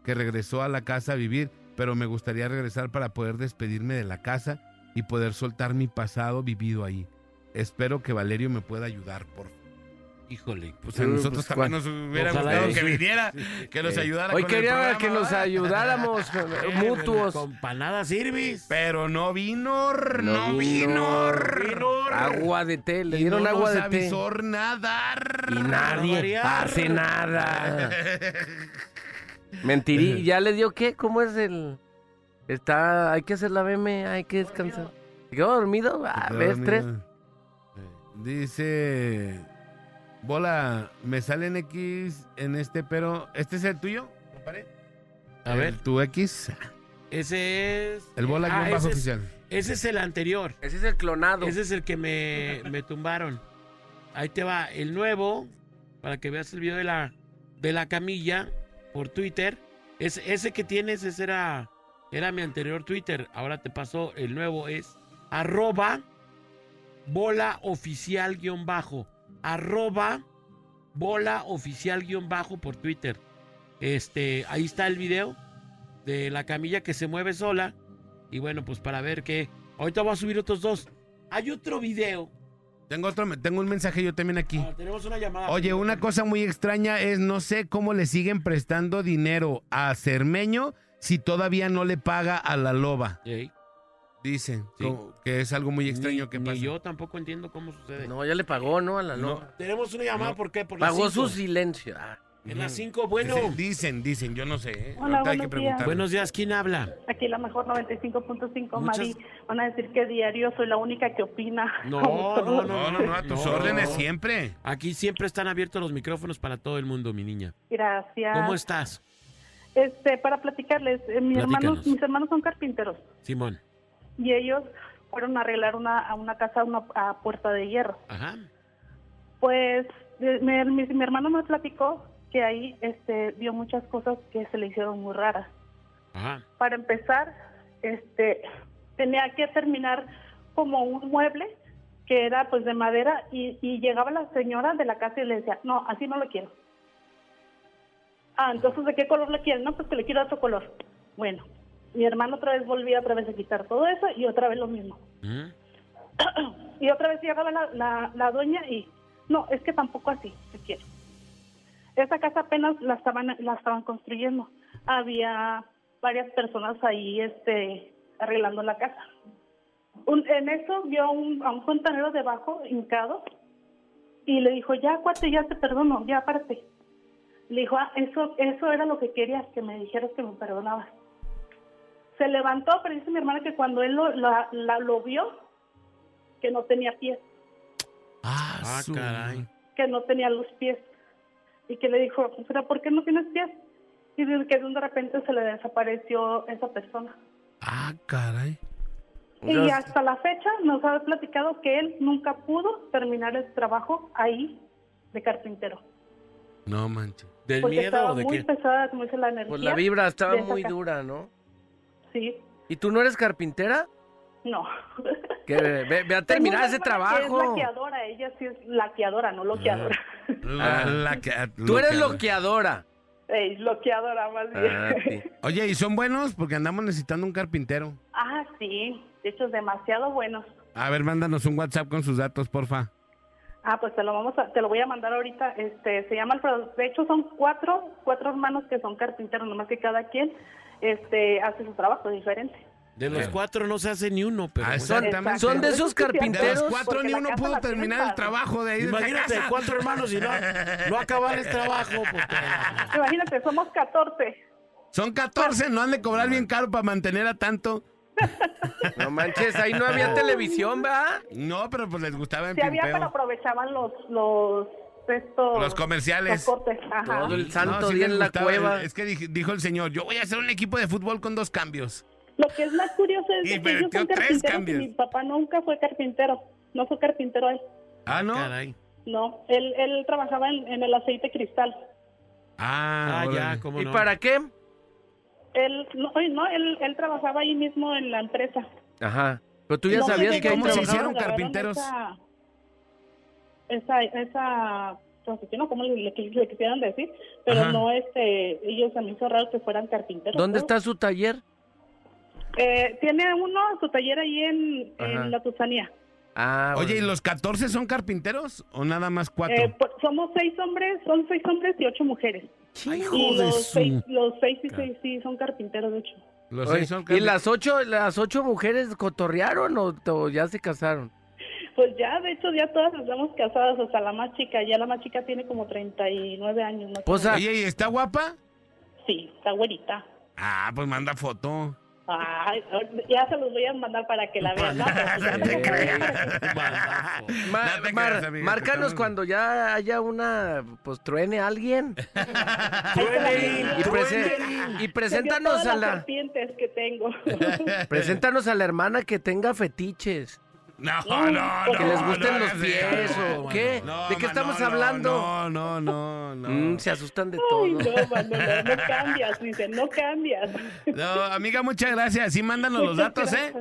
Que regresó a la casa a vivir, pero me gustaría regresar para poder despedirme de la casa y poder soltar mi pasado vivido ahí. Espero que Valerio me pueda ayudar, por favor. Híjole. Pues a nosotros también nos hubiera Ojalá gustado que sí. viniera, que nos ayudara Hoy con el quería que nos ayudáramos mutuos. Con panadas sirvis. Pero no vino, no, No vino. vino. Agua de té, le Y dieron no agua nos de té. avisó nada. Y nadie hace nada. Mentirí, ¿ya le dio qué? ¿Cómo es el...? Está, hay que hacer la BM, hay que descansar. ¿Se ¿Quedó dormido? Ah, ¿Ves? Tres. Dice, bola, me salen X en este, pero ¿este es el tuyo? compadre? A ver. El- tu X, Ese es. el bola Ah, guion bajo es- oficial. Ese es el anterior. Ese es el clonado. Ese es el que me, me tumbaron. Ahí te va el nuevo, para que veas el video de la, de la camilla por Twitter. Es, ese que tienes, ese era, era mi anterior Twitter. Ahora te pasó, el nuevo es arroba bola oficial guion bajo. Arroba bola oficial guion bajo por Twitter. Este, ahí está el video de la camilla que se mueve sola. Y bueno, pues para ver qué. Ahorita voy a subir otros dos. Hay otro video. Tengo otro, tengo un mensaje yo también aquí. Ah, tenemos una llamada. Oye, una cosa muy extraña es, no sé cómo le siguen prestando dinero a Cermeño si todavía no le paga a la loba. Dicen Sí. como que es algo muy extraño ni, que ni pasa. yo tampoco entiendo cómo sucede. No, ya le pagó, ¿no? A la No. Tenemos una llamada, No. ¿por qué? Por Pagó su silencio. Ah. En las 5, bueno. Dicen, dicen, yo no sé. ¿eh? Hola, Ahorita hay que buenos días. preguntar. Buenos días, ¿quién habla? Aquí la mejor 95.5, Muchas- Mari. Van a decir que diario soy la única que opina. No, no. No, no, no, a tus No. órdenes siempre. Aquí siempre están abiertos los micrófonos para todo el mundo, mi niña. Gracias. ¿Cómo estás, Este, para platicarles, eh, mis, Platícanos. hermanos, mis hermanos son carpinteros Simón? Y ellos fueron a arreglar una, a una casa una, a puerta de hierro. Ajá. Pues eh, mi, mi- mi hermano me platicó que ahí este, vio muchas cosas que se le hicieron muy raras. Ajá. Para empezar, este, tenía que terminar como un mueble que era pues de madera y, y llegaba la señora de la casa y le decía, no, así no lo quiero. Ah, entonces, ¿de qué color le quieren? No, pues que le quiero otro color. Bueno, mi hermano otra vez volvía otra vez a quitar todo eso y otra vez lo mismo. Ujú. y otra vez llegaba la, la, la dueña y, no, es que tampoco así se quiere. Esa casa apenas la estaban, la estaban construyendo. Había varias personas ahí este, arreglando la casa. Un- en eso vio a un, a un fontanero debajo, hincado, y le dijo, ya, cuate, ya te perdono, ya, aparte. Le dijo, ah, eso, eso era lo que querías, que me dijeras que me perdonabas. Se levantó, pero dice mi hermana que cuando él lo, la- la- lo vio, que no tenía pies, Ah, Ah, su- caray. que no tenía los pies. Y que le dijo, pero ¿por qué no tienes pies? Y dice que de repente se le desapareció esa persona. Ah, caray. Y hasta la fecha nos ha platicado que él nunca pudo terminar el trabajo ahí de carpintero. No manches. ¿Del porque miedo estaba o de muy qué? pesada, como dice la energía. Pues la vibra estaba muy dura, ¿no? Sí, ¿Y tú no eres carpintera? no. Que ve, ve a terminar ese trabajo. Es laqueadora, ella sí es laqueadora, no loqueadora. La- Ah. la que- Tú eres lo que- loqueadora. Ey, loqueadora más bien. Ah, sí. Oye, ¿y son buenos? Porque andamos necesitando un carpintero. Ah, sí, de hecho es demasiado buenos. A ver, mándanos un WhatsApp con sus datos, porfa. Ah, pues te lo vamos a, te lo voy a mandar ahorita. Este, se llama Alfredo. De hecho son cuatro, cuatro hermanos que son carpinteros, nomás que cada quien, este, hace su trabajo diferente. De los cuatro no se hace ni uno, pero Ah, bueno. Son de esos De los carpinteros. cuatro porque ni uno pudo terminar el trabajo de ahí Imagínate, cuatro hermanos y no, no acabar el trabajo. Pues, Imagínate, somos 14. Son 14, no han de cobrar bien caro para mantener a tanto. No manches, ahí no había televisión, ¿verdad? No, pero pues les gustaba en Sí había, pero aprovechaban los, los, estos... Los comerciales. Ajá. Todo el santo No, sí día les en la cueva. Es que dij- dijo el señor, yo voy a hacer un equipo de fútbol con dos cambios. Lo que es más curioso es Y que ellos metió son tres carpinteros y mi papá nunca fue carpintero. no fue carpintero él. Ah, ¿no? Caray. No, él, él trabajaba en, en el aceite cristal. Ah, Ah, ya, cómo ¿Y no. para qué? Él, no, no él, él trabajaba ahí mismo en la empresa. Ajá. Pero tú ya No sabías que cómo se hicieron carpinteros? Esa, esa, esa o como le, le- le quisieran decir, pero Ajá. no, este, ellos se me hizo raro que fueran carpinteros. ¿Dónde está su taller? Eh, tiene uno su taller ahí en, la Tusanía. Ah, Oye, ¿y los 14 son carpinteros o nada más cuatro? Eh, pues, somos seis hombres, son seis hombres y ocho mujeres. Hijo y de los su- seis, los seis sí, son carpinteros, de hecho. los Oye, seis son ¿Y las ocho, las ocho mujeres cotorrearon o, o ya se casaron? Pues ya, de hecho, ya todas estamos casadas, hasta la más chica. Ya la más chica tiene como 39 años. más o Pues. Oye, ¿y está guapa? Sí, está güerita. Ah, pues manda foto. Ay, ya se los voy a mandar para que la vean. ¿no? No te creas. Ma- No te Mar- creas, amiga, márcanos estamos- cuando ya haya una, pues truene alguien. Truene, y, prese- y preséntanos a las la, serpientes que tengo. preséntanos a la hermana que tenga fetiches. No, Mm, no, que no, les gusten no los pies o qué. No, ¿De qué estamos hablando? No, no, no, no. Mm, se asustan de Ay, todo. no, Manolo, no cambias, dice, no cambias. No, amiga, muchas gracias. Sí, mándanos los datos, ¿eh?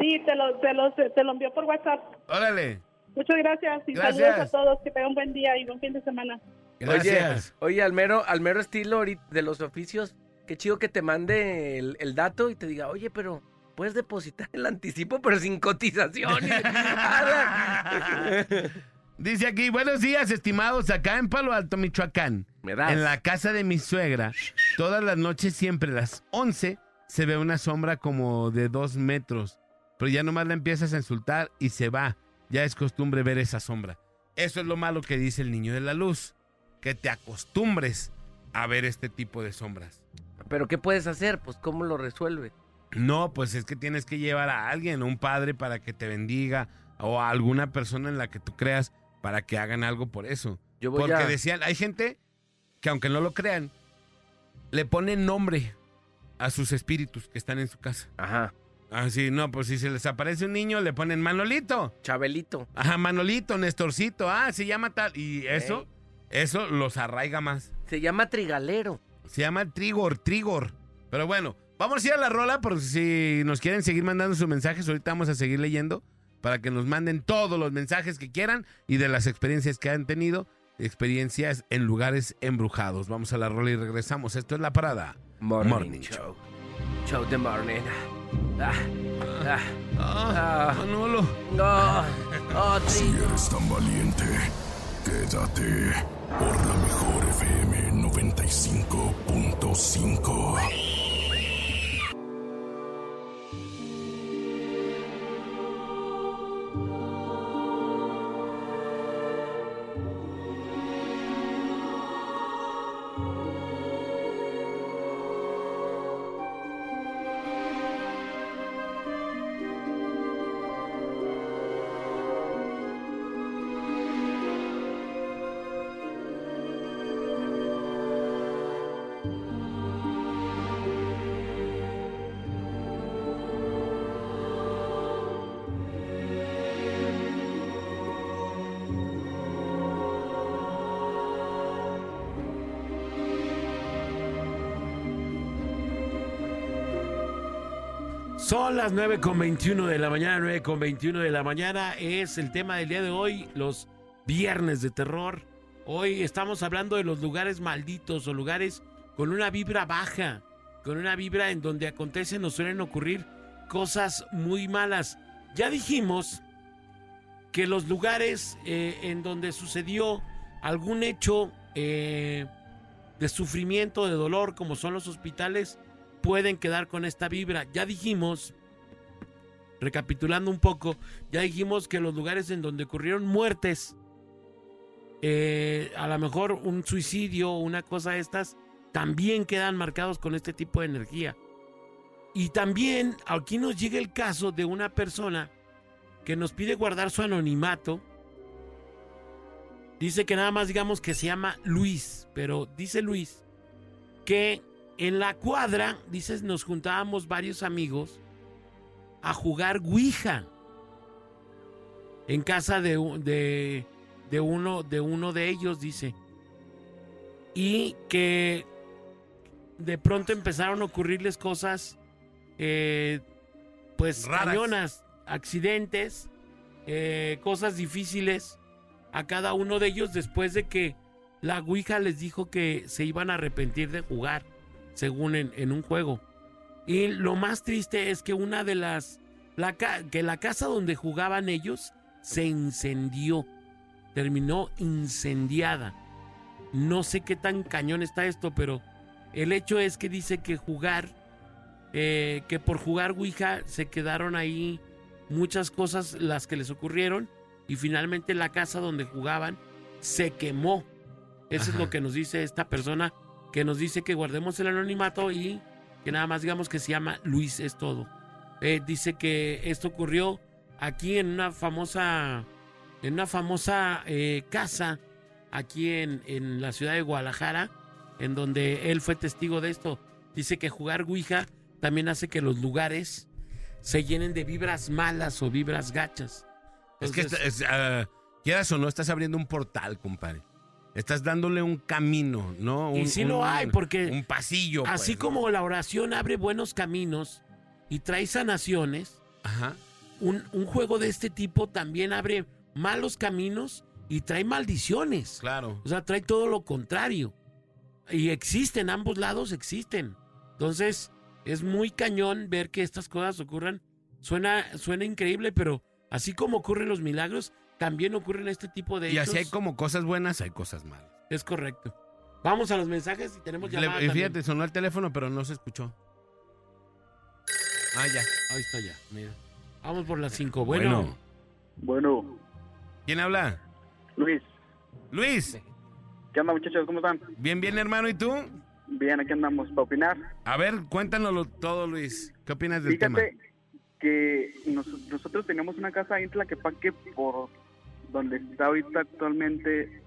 Sí, te lo, te, lo, te lo envío por WhatsApp. Órale. Muchas gracias y Gracias. saludos a todos. Que tengan buen día y buen fin de semana. Gracias. Oye, oye, al mero, al mero estilo ahorita de los oficios, qué chido que te mande el, el dato y te diga, oye, pero puedes depositar el anticipo, pero sin cotización. Dice aquí, buenos días, estimados, acá en Palo Alto, Michoacán. Me das. En la casa de mi suegra, todas las noches, siempre a las 11, se ve una sombra como de dos metros. Pero ya nomás la empiezas a insultar y se va. Ya es costumbre ver esa sombra. Eso es lo malo que dice el niño de la luz. Que te acostumbres a ver este tipo de sombras. pero ¿qué puedes hacer? Pues cómo lo resuelve. No, pues es que tienes que llevar a alguien, un padre para que te bendiga o a alguna persona en la que tú creas para que hagan algo por eso. Yo voy Porque a- decían, hay gente que aunque no lo crean, le ponen nombre a sus espíritus que están en su casa. Ajá. Así, no, pues si se les aparece un niño, le ponen Manolito. Chabelito. Ajá, Manolito, Nestorcito, ah, se llama tal. Y eso, eso los arraiga más. Se llama trigalero. Se llama Trigor, Trigor. Pero bueno, vamos a ir a la rola por si nos quieren seguir mandando sus mensajes. Ahorita vamos a seguir leyendo para que nos manden todos los mensajes que quieran y de las experiencias que han tenido, experiencias en lugares embrujados. Vamos a la rola y regresamos. Esto es La Parada. Morning, show. Show de morning. Ah, ah, ah. Manolo. No. Oh, Si eres tan valiente, quédate por la mejor FM 95.5. Son las 9 con 21 de la mañana, 9 con 21 de la mañana. Es el tema del día de hoy, los viernes de terror. Hoy estamos hablando de los lugares malditos o lugares con una vibra baja, con una vibra en donde acontecen o suelen ocurrir cosas muy malas. Ya dijimos que los lugares eh, en donde sucedió algún hecho eh, de sufrimiento, de dolor, como son los hospitales, pueden quedar con esta vibra. Ya dijimos, recapitulando un poco, ya dijimos que los lugares en donde ocurrieron muertes, eh, a lo mejor un suicidio o una cosa de estas, también quedan marcados con este tipo de energía. Y también aquí nos llega el caso de una persona que nos pide guardar su anonimato. Dice que nada más digamos que se llama Luis, pero dice Luis que en la cuadra, dices, nos juntábamos varios amigos a jugar Ouija. en casa de, u- de, de uno, de uno de ellos, dice. Y que de pronto empezaron a ocurrirles cosas, eh, pues Raras. cañonas, accidentes, eh, cosas difíciles a cada uno de ellos después de que la Ouija les dijo que se iban a arrepentir de jugar, según en, en un juego. Y lo más triste es que una de las... La, que la casa donde jugaban ellos se incendió. Terminó incendiada. No sé qué tan cañón está esto, pero el hecho es que dice que jugar, eh, que por jugar Ouija se quedaron ahí muchas cosas las que les ocurrieron y finalmente la casa donde jugaban se quemó. Eso es lo que nos dice esta persona, que nos dice que guardemos el anonimato y que nada más digamos que se llama Luis es todo. Eh, dice que esto ocurrió aquí en una famosa, en una famosa eh, casa aquí en, en la ciudad de Guadalajara, en donde él fue testigo de esto. Dice que jugar Ouija también hace que los lugares se llenen de vibras malas o vibras gachas. Es que, es, ah, quieras o no, estás abriendo un portal, compadre. Estás dándole un camino, ¿no? Y Un- sí lo hay, porque Un pasillo. así pues, ¿no? como la oración abre buenos caminos y trae sanaciones, Ajá. un, un juego de este tipo también abre malos caminos y trae maldiciones. Claro. O sea, trae todo lo contrario. Y existen, ambos lados existen. Entonces, es muy cañón ver que estas cosas ocurran. Suena, suena increíble, pero así como ocurren los milagros, también ocurren este tipo de Y hechos. así hay como cosas buenas, hay cosas malas. Es correcto. Vamos a los mensajes y tenemos Le- llamada y también. fíjate, sonó el teléfono, pero no se escuchó. Ah, ya. Ahí está ya, mira. Vamos por las cinco. Bueno, Bueno, ¿Quién habla? Luis, Luis. ¿qué onda muchachos? ¿Cómo están? Bien, bien, hermano. ¿Y tú? Bien, aquí andamos para opinar. A ver, cuéntanoslo todo, Luis. ¿Qué opinas del tema? Fíjate que nos- nosotros teníamos una casa ahí en Tlaquepaque por donde está ahorita actualmente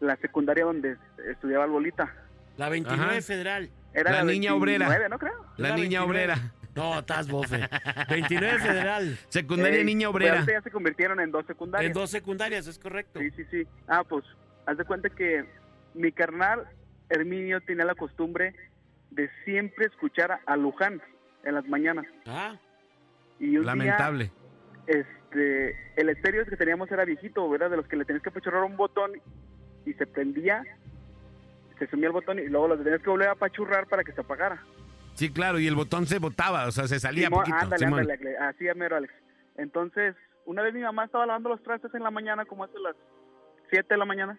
la secundaria donde estudiaba el Bolita. la 29 Ajá. Federal. Era La niña obrera. 29, ¿no creo? La La niña 29. obrera. No, estás bofe. 29 Federal. Secundaria Eh, niña obrera. ya se convirtieron en dos secundarias. En dos secundarias, es correcto. Sí, sí, sí. Ah, pues, haz de cuenta que mi carnal Herminio tenía la costumbre de siempre escuchar a- Luján en las mañanas. Ah, Y un día, Lamentable. Este, el estéreo que teníamos era viejito, ¿verdad? De los que le tenías que apachurrar un botón y se prendía, se sumía el botón y luego lo tenías que volver a apachurrar para que se apagara. Sí, claro, y el botón se botaba, o sea, se salía Simón, poquito. ándale, ándale, así es mero, Alex. Entonces, una vez mi mamá estaba lavando los trastes en la mañana, como hace las 7 de la mañana,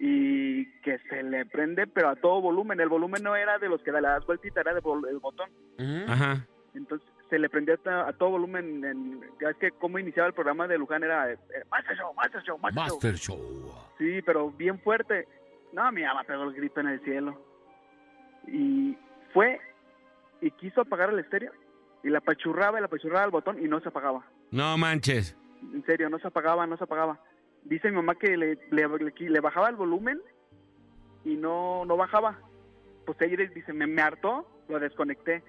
y que se le prende, pero a todo volumen. El volumen no era de los que le das vueltita, era del botón. ujú. Ajá. Entonces, se le prendía a, todo volumen. En, ya es que como iniciaba el programa de Luján era eh, Master Show, Master Show, Master, Show. Show. Sí, pero bien fuerte. No, mi mamá pegó el grito en el cielo. Y fue y quiso apagar el estéreo. Y la apachurraba y la apachurraba el botón y no se apagaba. No manches. En serio, no se apagaba, no se apagaba. Dice mi mamá que le, le, le- le bajaba el volumen y no, no bajaba. Pues ella dice, me, me hartó, lo desconecté.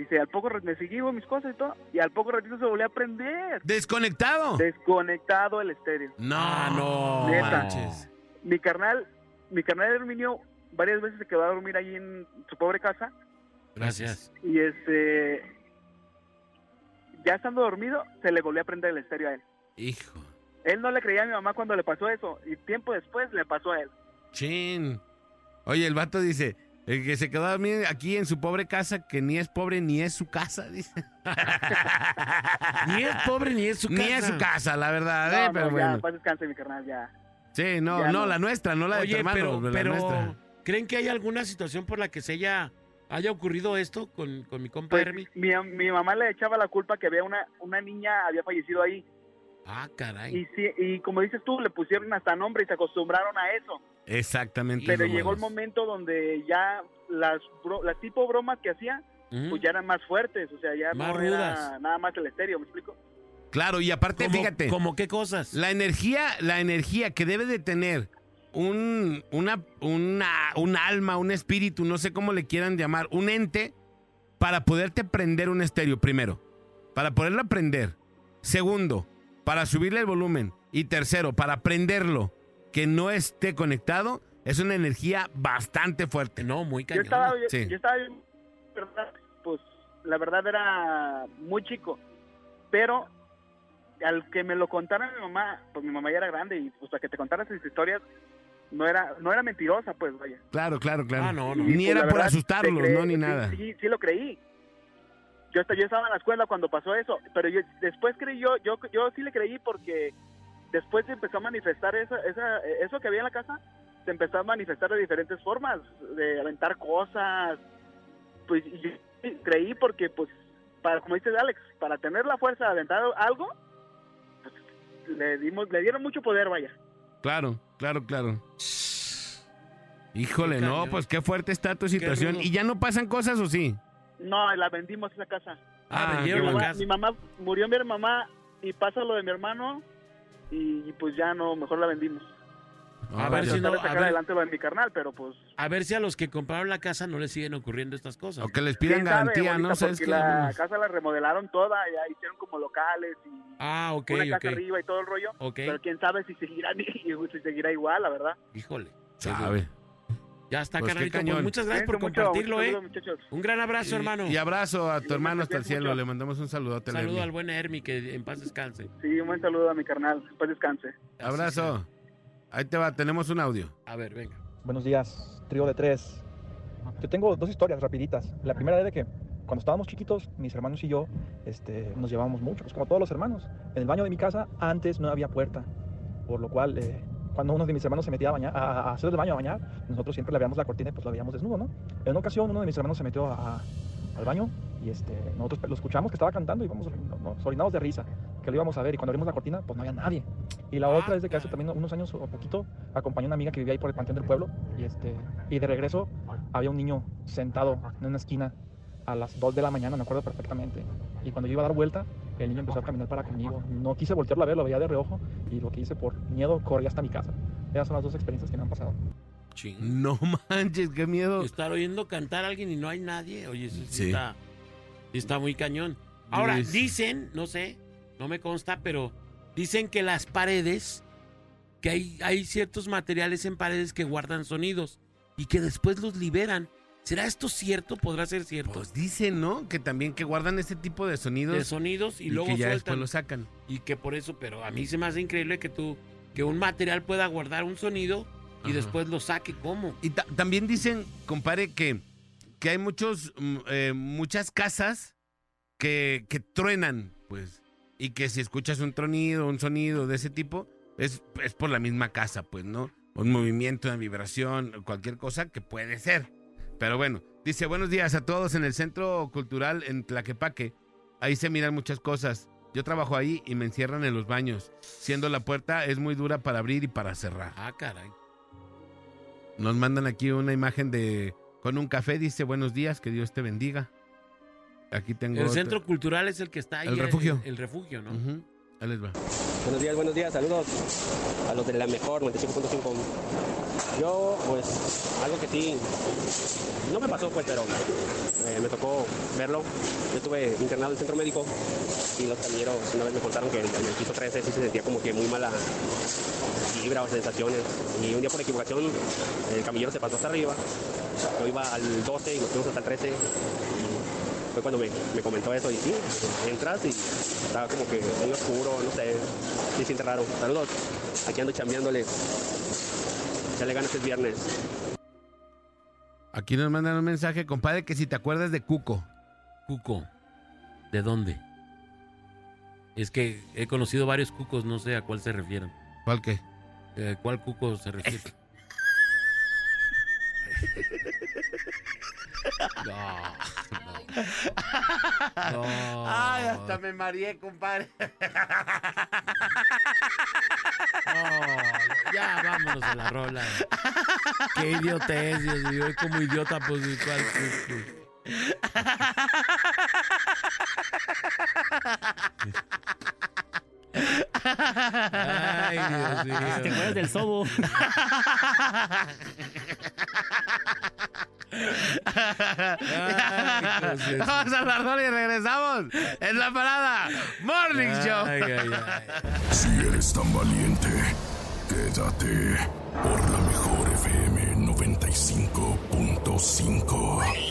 Dice, al poco me seguí con mis cosas y todo, y al poco ratito se volvió a prender. ¿Desconectado? Desconectado el estéreo. No, no. Neta. manches. Mi carnal, mi carnal Herminio varias veces se quedó a dormir ahí en su pobre casa Gracias. y este ya estando dormido se le volvió a prender el estéreo a él. Hijo. Él no le creía a mi mamá cuando le pasó eso y tiempo después le pasó a él. Chin. Oye, el vato dice, el que se quedó a aquí en su pobre casa, que ni es pobre ni es su casa, dice. Ni es pobre ni es su casa. Ni es su casa, la verdad, No, eh, no, pero ya, bueno. paz descanse mi carnal, ya. Sí, no, ya no, no. la nuestra, no la de tu hermano, pero, la pero nuestra. ¿creen que hay alguna situación por la que se haya, haya ocurrido esto con, con mi compa Pues, Hermi? mi, mi mamá le echaba la culpa que había una, una niña había fallecido ahí. Ah, caray. Y, como dices tú, le pusieron hasta nombre y se acostumbraron a eso. Exactamente. Pero llegó el momento donde ya las, bro- las tipo bromas que hacía, pues ya eran más fuertes. O sea, ya Más no rudas. era nada más el estéreo, ¿me explico? Claro, y aparte, ¿Cómo- fíjate, ¿Cómo qué cosas? la energía, la energía que debe de tener un, una, una, un alma, un espíritu, no sé cómo le quieran llamar, un ente, para poderte prender un estéreo, primero. Para poderlo prender. Segundo, para subirle el volumen y tercero, para prenderlo, que no esté conectado, es una energía bastante fuerte. No, muy Yo cañón. estaba, yo, Sí. yo estaba bien, ¿verdad? pues la verdad era muy chico, pero al que me lo contara mi mamá, pues mi mamá ya era grande y pues a que te contara esas historias no era no era mentirosa, pues vaya. Claro, claro, claro. Ah, no, no. Ni Pues, era por verdad, asustarlos, no, ni sí, nada. Sí, sí lo creí. Yo, hasta- yo estaba en la escuela cuando pasó eso, pero yo, después creí yo, yo, yo sí le creí porque después se empezó a manifestar esa, esa, eso que había en la casa, se empezó a manifestar de diferentes formas, de aventar cosas, pues y yo creí porque pues, para como dice Alex, para tener la fuerza de aventar algo, pues, le dimos, le dieron mucho poder, vaya. Claro, claro, claro. Híjole, no, pues qué fuerte está tu situación. ¿Y ya no pasan cosas o sí? No, la vendimos esa casa. Ah, Ah, vendieron la mi, mamá, casa. mi mamá murió mi mamá y pasa lo de mi hermano y, pues ya no, mejor la vendimos. A Ah, ver vaya. si no- a ver. adelante lo de mi carnal, pero pues A ver si a los que compraron la casa no les siguen ocurriendo estas cosas. O que les pidan sabe, garantía, bonita, ¿no? ¿Sabes porque la casa la remodelaron toda, ya hicieron como locales y Ah, ok, una casa arriba y todo el rollo, Ok. pero quién sabe si seguirá si seguirá igual, la verdad. Híjole. Sabe. Ya está, Pues carnalito. Pues cañón. muchas gracias por mucho, compartirlo, ¿eh? Un gran abrazo, Y- hermano. Y abrazo a tu hermano hasta el cielo. mucho. Le mandamos un saludote. Saludo al buen Hermi, que en paz descanse. Sí, un buen saludo a mi carnal, después descanse. Abrazo. Ahí te va, tenemos un audio. A ver, venga. Buenos días, trío de tres. Yo tengo dos historias rapiditas. La primera es de que cuando estábamos chiquitos, mis hermanos y yo este, nos llevábamos mucho, pues como todos los hermanos. En el baño de mi casa antes no había puerta, por lo cual eh, cuando uno de mis hermanos se metía a, bañar, a, a hacer el baño, a bañar, nosotros siempre le abríamos la cortina y pues lo veíamos desnudo, ¿no? En una ocasión uno de mis hermanos se metió a- al baño y este, nosotros lo escuchamos que estaba cantando y vamos, nos orinamos de risa, que lo íbamos a ver y cuando abrimos la cortina pues no había nadie. Y la otra es de que hace también unos años o poquito acompañé a una amiga que vivía ahí por el Panteón del Pueblo y, este, y de regreso había un niño sentado en una esquina a las 2 de la mañana, me acuerdo perfectamente. Y cuando yo iba a dar vuelta, el niño empezó a caminar para conmigo. No quise voltearlo a ver, lo veía de reojo y lo que hice por miedo corrí hasta mi casa. Esas son las dos experiencias que me han pasado. Ching. No manches, qué miedo. Estar oyendo cantar a alguien y no hay nadie. Oye, eso sí. Está, está muy cañón. Ahora, Luis. dicen, no sé, no me consta, pero dicen que las paredes, que hay, hay ciertos materiales en paredes que guardan sonidos y que después los liberan. ¿Será esto cierto? ¿Podrá ser cierto? Pues dicen, ¿no? Que también que guardan este tipo de sonidos. de sonidos y, y luego que ya sueltan. después lo sacan. Y que por eso, pero a mí se me hace increíble que tú, que un material pueda guardar un sonido y Ajá. después lo saque. ¿Cómo? Y ta- también dicen, compadre, que, que hay muchos, mm, eh, muchas casas que, que truenan, pues. Y que si escuchas un tronido, un sonido de ese tipo, es, es por la misma casa, pues, ¿no? Un movimiento, una vibración, cualquier cosa que puede ser. Pero bueno, dice, buenos días a todos en el Centro Cultural en Tlaquepaque. Ahí se miran muchas cosas. Yo trabajo ahí y me encierran en los baños, siendo la puerta es muy dura para abrir y para cerrar. Ah, caray. Nos mandan aquí una imagen de con un café, dice buenos días, que Dios te bendiga. Aquí tengo El otra. centro cultural es el que está ahí. El refugio. El, refugio, ¿no? Ujú, Ahí les va. Buenos días, buenos días, saludos a los de la mejor 95.5. Yo, pues, algo que sí, no me pasó, pues, pero eh, me tocó verlo. Yo estuve internado en el centro médico y los camilleros una vez me contaron que en el piso 13 sí se sentía como que muy mala vibra o sensaciones. Y un día por equivocación el camillero se pasó hasta arriba. Yo iba al 12 y nos fuimos hasta el 13 fue cuando me, me comentó eso y sí, entras y estaba como que muy oscuro, no sé, se siente raro. Saludos, aquí ando chambeándole. Ya le ganas el viernes. Aquí nos mandan un mensaje, compadre, que si te acuerdas de Cuco. Cuco. ¿De dónde? Es que he conocido varios cucos, no sé a cuál se refieren. ¿Cuál qué? Eh, ¿Cuál cuco se refiere? no, no. No. Ay, hasta me mareé, compadre. No, ya vámonos a la rola. Qué idiotez, Dios mío. Como idiota, pues. Ay, Dios mío. ¿Te acuerdas del sobo? Vamos a hablar y regresamos en la parada Morning Show. Ay, ay, ay. Si eres tan valiente, quédate por la mejor FM 95.5.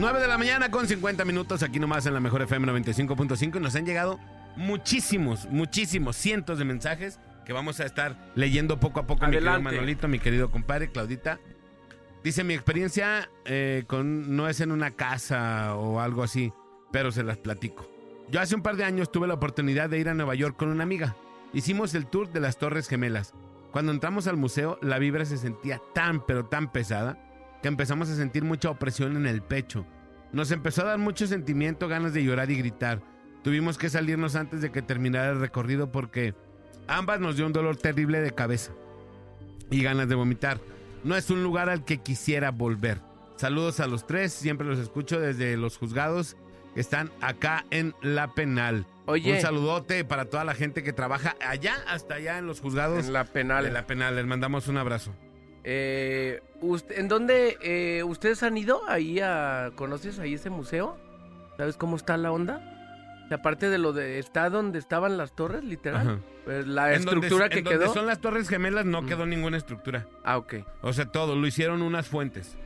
Nueve de la mañana con 50 minutos aquí nomás en la mejor FM 95.5 y nos han llegado muchísimos, muchísimos, cientos de mensajes que vamos a estar leyendo poco a poco. Mi querido Manolito, mi querido compadre, Claudita. Dice, mi experiencia eh, con, no es en una casa o algo así, pero se las platico. Yo hace un par de años tuve la oportunidad de ir a Nueva York con una amiga. Hicimos el tour de las Torres Gemelas. Cuando entramos al museo, la vibra se sentía tan, pero tan pesada, que empezamos a sentir mucha opresión en el pecho. Nos empezó a dar mucho sentimiento, ganas de llorar y gritar. Tuvimos que salirnos antes de que terminara el recorrido porque ambas nos dio un dolor terrible de cabeza y ganas de vomitar. No es un lugar al que quisiera volver. Saludos a los tres, siempre los escucho desde los juzgados que están acá en la penal. Oye. Un saludote para toda la gente que trabaja allá, hasta allá en los juzgados. En la penal. De la penal, les mandamos un abrazo. Eh, usted- ¿En dónde eh, ustedes han ido? Ahí a, ¿Conoces ahí ese museo? ¿Sabes cómo está la onda? Aparte de lo de... ¿Está donde estaban las torres, literal? Pues la En donde- estructura que en donde quedó. son las Torres Gemelas no quedó ninguna estructura. Ah, ok. O sea, todo, lo hicieron unas fuentes.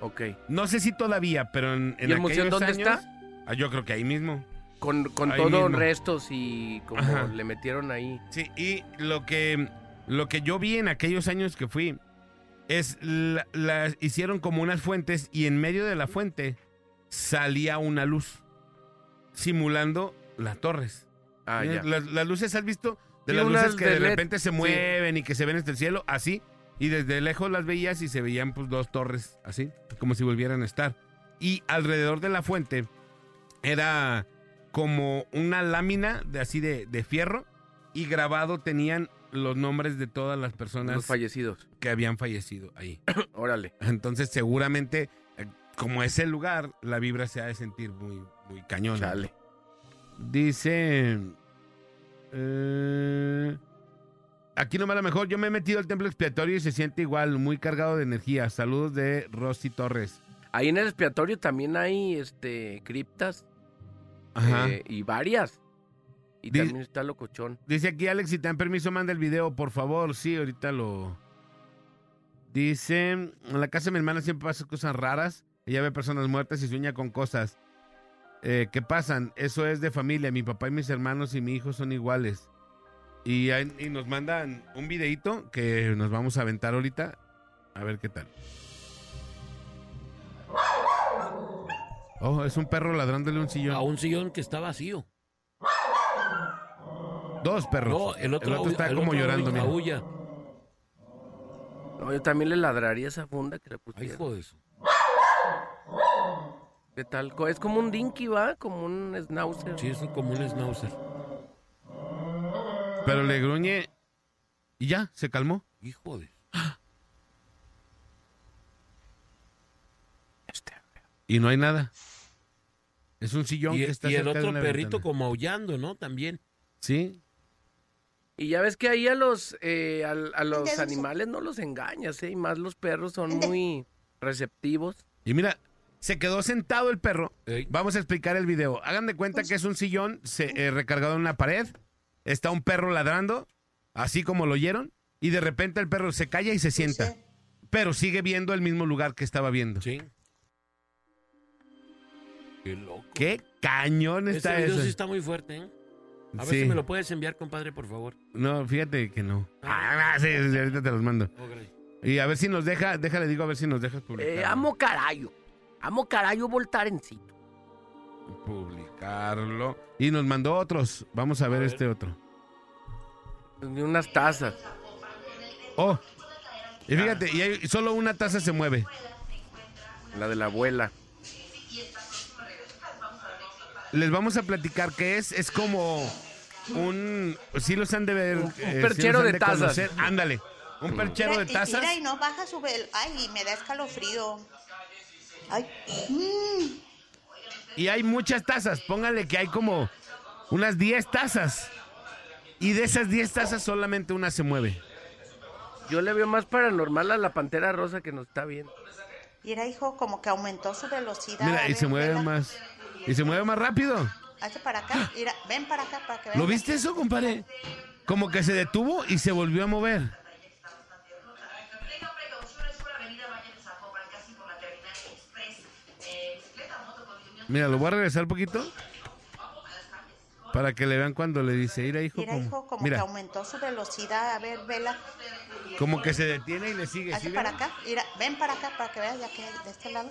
Ok. No sé si todavía, pero en, en ¿Y el museo dónde años- está? Ah, yo creo que ahí mismo. Con, con Ahí mismo. restos y como Ajá. le metieron ahí. Sí, y lo que, lo que yo vi en aquellos años que fui es la, la- hicieron como unas fuentes y en medio de la fuente salía una luz simulando las torres. Ah, ya. Las, las luces, ¿has visto? De Sí, las luces que de LED, repente se sí. mueven y que se ven hasta el cielo, así. Y desde lejos las veías y se veían pues dos torres, así, como si volvieran a estar. Y alrededor de la fuente era como una lámina de así de, de fierro y grabado tenían los nombres de todas las personas Los fallecidos. que habían fallecido ahí. Órale. Entonces seguramente, eh, como es el lugar, la vibra se ha de sentir muy, muy cañón. Chale. Dice... eh, aquí nomás la mejor, yo me he metido al templo expiatorio y se siente igual, muy cargado de energía. Saludos de Rosy Torres. Ahí en el expiatorio también hay este criptas Ajá. eh, y varias. Y Di- también está locochón. Dice aquí Alex, si te dan permiso, manda el video, por favor. Sí, ahorita lo... Dice, en la casa de mi hermana siempre pasa cosas raras. Ella ve personas muertas y sueña con cosas. Eh, ¿Qué pasan? Eso es de familia. Mi papá y mis hermanos y mi hijo son iguales. Y nos mandan un videito que nos vamos a aventar ahorita. A ver qué tal. Oh, es un perro ladrándole un sillón. A un sillón que está vacío. Dos perros. No, el otro, au- está el como otro llorando. mira. aúlla. No, yo también le ladraría esa funda que le Ay, pusieron. hijo de eso. ¿Qué tal? Es como un dinky, ¿va? Como un schnauzer. Sí, es un- como un schnauzer. Pero le gruñe y ya, se calmó. Hijo de... Y no hay nada. Es un sillón Y, que está y el cerca de otro una perrito ventana. como aullando, ¿no? También. Sí. Y ya ves que ahí a los, eh, a, los animales no los engañas, ¿eh? Y más los perros son muy receptivos. Y mira, se quedó sentado el perro. Vamos a explicar el video. Hagan de cuenta que es un sillón se- eh, recargado en una pared. Está un perro ladrando, así como lo oyeron. Y de repente el perro se calla y se sienta. Pero sigue viendo el mismo lugar que estaba viendo. Sí. Qué loco. Qué cañón está video eso. sí está muy fuerte, ¿eh? A ver Sí. si me lo puedes enviar, compadre, por favor. No, fíjate que no. Ah, sí, sí, ahorita te los mando. Y a ver si nos deja, déjale digo a ver si nos dejas publicar. Eh, amo carayo. Amo carayo voltarencito. Publicarlo. Y nos mandó otros. Vamos a ver, este otro. Unas tazas. Oh. Y fíjate, y hay- solo una taza se mueve. La de la abuela. Les vamos a platicar qué es. Es como un. Sí los han de ver. eh, sí los perchero de tazas. conocer. Ándale. Un perchero de y- tazas. Mira, y no baja su vel- Ay, me da escalofrío. Ay, mm. Y hay muchas tazas. Póngale que hay como unas 10 tazas. Y de esas 10 tazas solamente una se mueve. Yo le veo más paranormal a la pantera rosa que nos está viendo. Mira, hijo, como que aumentó su velocidad. Mira, y ver, se mueve vela. más. Y se mueve más rápido. Hazte para acá. Mira, ven para acá para que veas. ¿Lo viste eso, compadre? Como que se detuvo y se volvió a mover. Mira, lo voy a regresar un poquito. Para que le vean cuando le dice, mira, hijo. Mira, como- hijo, como que mira, aumentó su velocidad. A ver, vela. como que se detiene y le sigue. Hazte ¿sí para ven? acá. Mira, ven para acá para que veas ya que de este lado.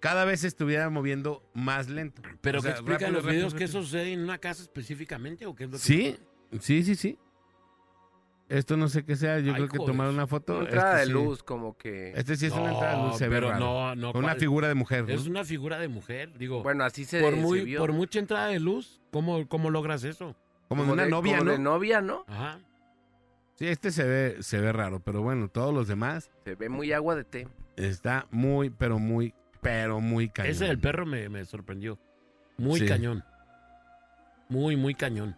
cada vez se estuviera moviendo más lento. Pero O que explican los rápido, videos que eso sucede en una casa específicamente o qué es lo que Sí, sí, sí, sí. Esto no sé qué sea, yo Ay, creo que joder. tomaron una foto. Una entrada Este de sí. luz, como que. Este sí es una entrada de luz, se ve pero raro. no, no. Una ¿cuál? figura de mujer. ¿no? Es una figura de mujer, digo. Bueno, así se, por se muy, vio. por mucha entrada de luz, ¿cómo, cómo logras eso? Como de una novia, como ¿no? de novia, ¿no? Ajá. Sí, este se ve, se ve raro, pero bueno, todos los demás Se ve muy agua de té. está muy, pero muy, pero muy cañón. Ese del perro me, me sorprendió. Muy Sí. cañón. Muy, muy cañón.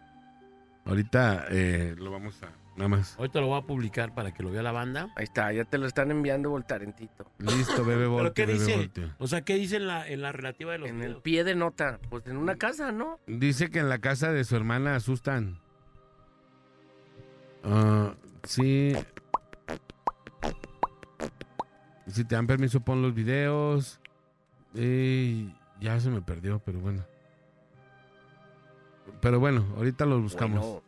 Ahorita eh, lo vamos a, nada más. Ahorita lo voy a publicar para que lo vea la banda. Ahí está, ya te lo están enviando voltarentito. Listo, bebé ¿Pero volteo, qué bebé dice? O sea, ¿qué dice en la, en la relativa de los En el pie de nota. Pues en una casa, ¿no? Dice que en la casa de su hermana asustan. Ah, sí. Si te dan permiso, pon los videos. Y ya se me perdió, pero bueno. Pero bueno, ahorita los buscamos. Bueno.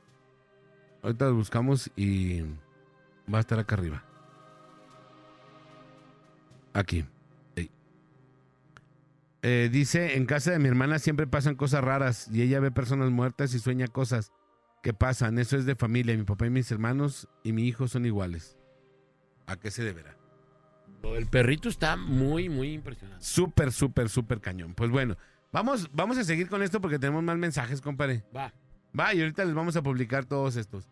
Ahorita los buscamos y va a estar acá arriba. Aquí. Eh, dice, en casa de mi hermana siempre pasan cosas raras y ella ve personas muertas y sueña cosas que pasan. Eso es de familia. Mi papá y mis hermanos y mi hijo son iguales. ¿A qué se deberá? Lo del perrito está muy, muy impresionante. Súper, súper, súper cañón. Pues bueno, vamos, vamos a seguir con esto porque tenemos más mensajes, compadre. Va. Va, y ahorita les vamos a publicar todos estos.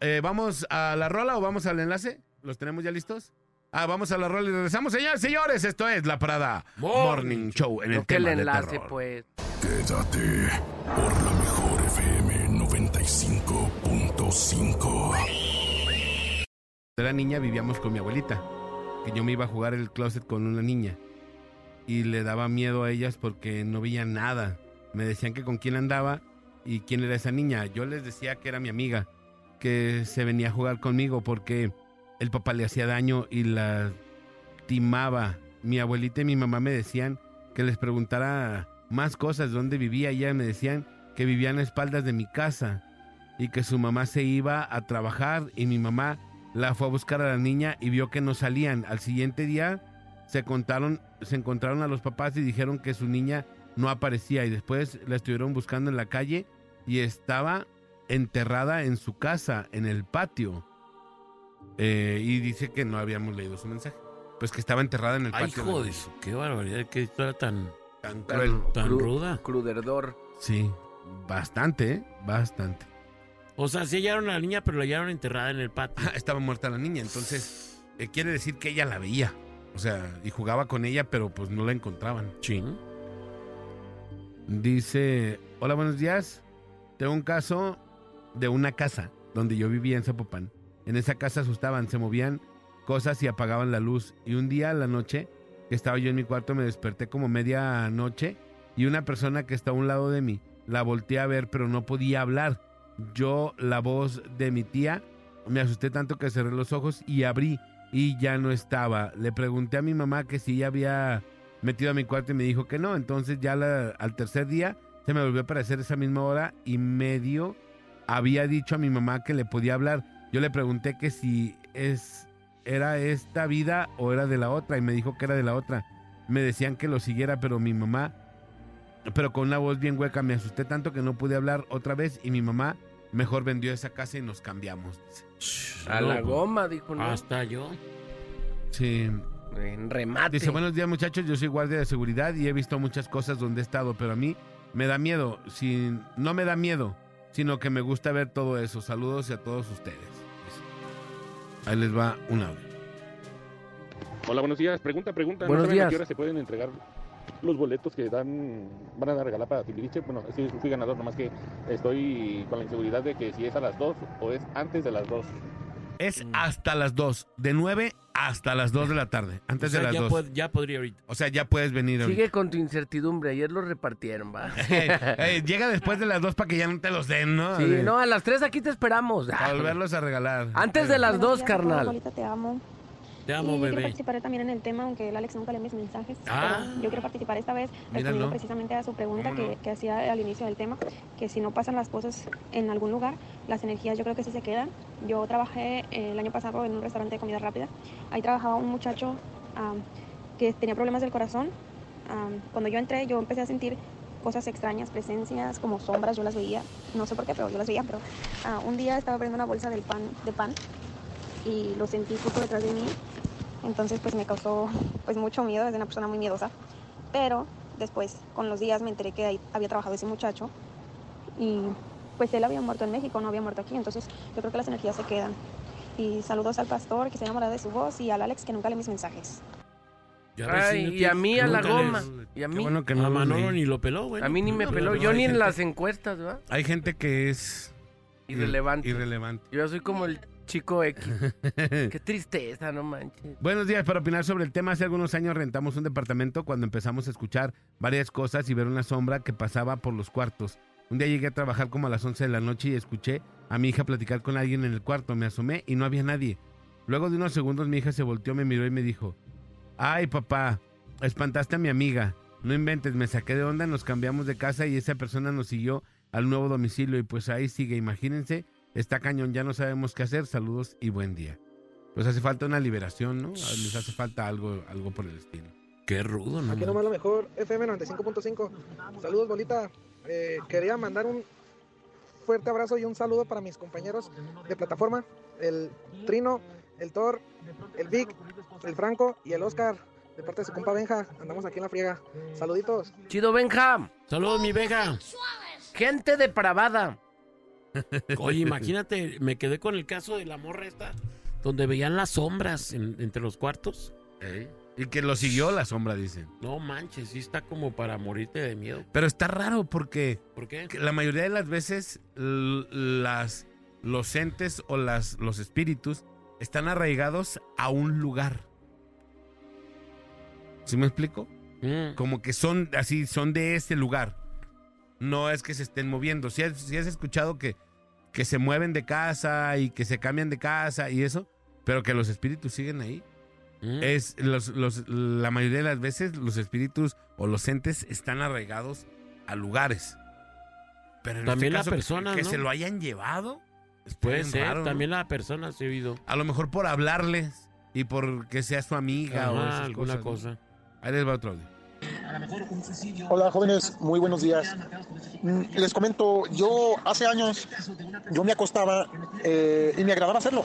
Eh, ¿Vamos a la rola o vamos al enlace? ¿Los tenemos ya listos? Ah, vamos a la rola y regresamos. Señores, señores, esto es La Parada Morning, Show en el el tema de enlace, terror. pues. Quédate por la mejor FM 95.5. De la niña vivíamos con mi abuelita, que yo me iba a jugar el closet con una niña y le daba miedo a ellas porque no veían nada. Me decían que con quién andaba y quién era esa niña. Yo les decía que era mi amiga, que se venía a jugar conmigo porque el papá le hacía daño y la timaba. Mi abuelita y mi mamá me decían que les preguntara más cosas, dónde vivía. Y ellas me decían que vivían a espaldas de mi casa y que su mamá se iba a trabajar y mi mamá la fue a buscar a la niña y vio que no salían. Al siguiente día se contaron, se encontraron a los papás y dijeron que su niña no aparecía y después la estuvieron buscando en la calle y estaba enterrada en su casa, en el patio. eh, y dice que no habíamos leído su mensaje. Pues que estaba enterrada en el Ay, patio. hijo de qué barbaridad, qué historia tan, Tan cruel. tan cru- ruda. Cruderdor. Sí, bastante, ¿eh? Bastante. O sea, sí hallaron a la niña, pero la hallaron enterrada en el patio. Ah, Estaba muerta la niña, entonces eh, quiere decir que ella la veía. O sea, y jugaba con ella, pero pues no la encontraban. Ching. Dice, hola, buenos días. Tengo un caso de una casa donde yo vivía en Zapopan. En esa casa asustaban, se movían cosas y apagaban la luz. Y un día a la noche, que estaba yo en mi cuarto, me desperté como media noche y una persona que está a un lado de mí la volteé a ver, pero no podía hablar. Yo, la voz de mi tía, me asusté tanto que cerré los ojos y abrí y ya no estaba. Le pregunté a mi mamá que si ella había metido a mi cuarto y me dijo que no. Entonces ya al tercer día se me volvió a aparecer esa misma hora y medio había dicho a mi mamá que le podía hablar. Yo le pregunté que si es era esta vida o era de la otra y me dijo que era de la otra. Me decían que lo siguiera, pero mi mamá, pero con una voz bien hueca, me asusté tanto que no pude hablar otra vez y mi mamá mejor vendió esa casa y nos cambiamos. A la goma, dijo, ¿no? Hasta yo. Sí. En remate. Dice, buenos días muchachos, yo soy guardia de seguridad y he visto muchas cosas donde he estado, pero a mí me da miedo, si, no me da miedo, sino que me gusta ver todo eso. Saludos a todos ustedes. Ahí les va un audio. Hola, buenos días. Pregunta, pregunta. Buenos ¿No saben a días. qué hora se pueden entregar los boletos que dan, van a regalar para Timbiriche? Bueno, sí, fui ganador, nomás que estoy con la inseguridad de que si es a las 2 o es antes de las 2. Es hasta las 2, de 9 hasta las 2 de la tarde, antes O sea, de las ya 2. pod- ya podría ahorita. O sea, ya puedes venir ahorita. Sigue con tu incertidumbre. Ayer lo repartieron, va. Eh, llega después de las 2 para que ya no te los den, ¿no? Sí, no, a las 3 aquí te esperamos. Para volverlos a regalar. Antes de las 2, Buenos días a todos, carnal. Te amo. Te y amo, yo quiero bebé. participar también en el tema, aunque el Alex nunca lee mis mensajes. Ah. pero yo quiero participar esta vez respondiendo precisamente a su pregunta que, que hacía al inicio del tema, que si no pasan las cosas en algún lugar, las energías yo creo que sí se quedan. Yo trabajé eh, el año pasado en un restaurante de comida rápida. Ahí trabajaba un muchacho am, que tenía problemas del corazón. Am, cuando yo entré, yo empecé a sentir cosas extrañas, presencias, como sombras, yo las veía. No sé por qué, pero yo las veía. Pero ah, un día estaba abriendo una bolsa del pan, de pan y lo sentí justo detrás de mí. Entonces pues me causó pues mucho miedo, es una persona muy miedosa. Pero después con los días me enteré que ahí había trabajado ese muchacho y pues él había muerto en México, no había muerto aquí. Entonces yo creo que las energías se quedan. Y saludos al pastor que se enamora de su voz y al Alex que nunca lee mis mensajes. Ay, y a mí a la goma. les- Y a Qué mí. bueno que A no Manolo leí. ni lo peló, güey. A mí ni me peló. no, Yo ni en las encuestas, ¿verdad? Hay gente que es Irrelevante. irrelevante. Yo soy como el chico X. Qué tristeza, no manches. Buenos días, para opinar sobre el tema, hace algunos años rentamos un departamento cuando empezamos a escuchar varias cosas y ver una sombra que pasaba por los cuartos. Un día llegué a trabajar como a las 11 de la noche y escuché a mi hija platicar con alguien en el cuarto. Me asomé y no había nadie. Luego de unos segundos mi hija se volteó, me miró y me dijo, ay papá, espantaste a mi amiga. No inventes, me saqué de onda, nos cambiamos de casa y esa persona nos siguió al nuevo domicilio y pues ahí sigue, imagínense, está cañón, ya no sabemos qué hacer, saludos y buen día. Pues hace falta una liberación, ¿no? Les hace falta algo, algo por el estilo. Qué rudo, ¿no? Aquí nomás lo mejor, FM 95.5. Saludos, bolita. Eh, quería mandar un fuerte abrazo y un saludo para mis compañeros de plataforma, el Trino, el Thor, el Vic, el Franco y el Oscar, de parte de su compa Benja. Andamos aquí en la friega. Saluditos. Chido Benja. Saludos, mi Benja. Gente depravada. Oye, imagínate, me quedé con el caso de la morra esta, donde veían las sombras en- entre los cuartos. Y que lo siguió la sombra, dicen. No manches, sí está como para morirte de miedo. Pero está raro porque ¿Por qué? la mayoría de las veces l- las, los entes o las, los espíritus están arraigados a un lugar. ¿Sí me explico? Mm. Como que son así, son de este lugar. No es que se estén moviendo. Si has, sí has escuchado que, que se mueven de casa y que se cambian de casa y eso, pero que los espíritus siguen ahí. Mm. Es los, los- la mayoría de las veces los espíritus o los entes están arraigados a lugares. Pero en También este caso, que- persona, que, ¿no? se lo hayan llevado. Puede ser, raro, ¿no? también la persona se ha oído. A lo mejor por hablarles y por que sea su amiga o Ajá, alguna cosas, ¿no? cosa. Ahí les va otro audio. Hola jóvenes, muy buenos días. Mm, Les comento, yo hace años, yo me acostaba eh, y me agradaba hacerlo.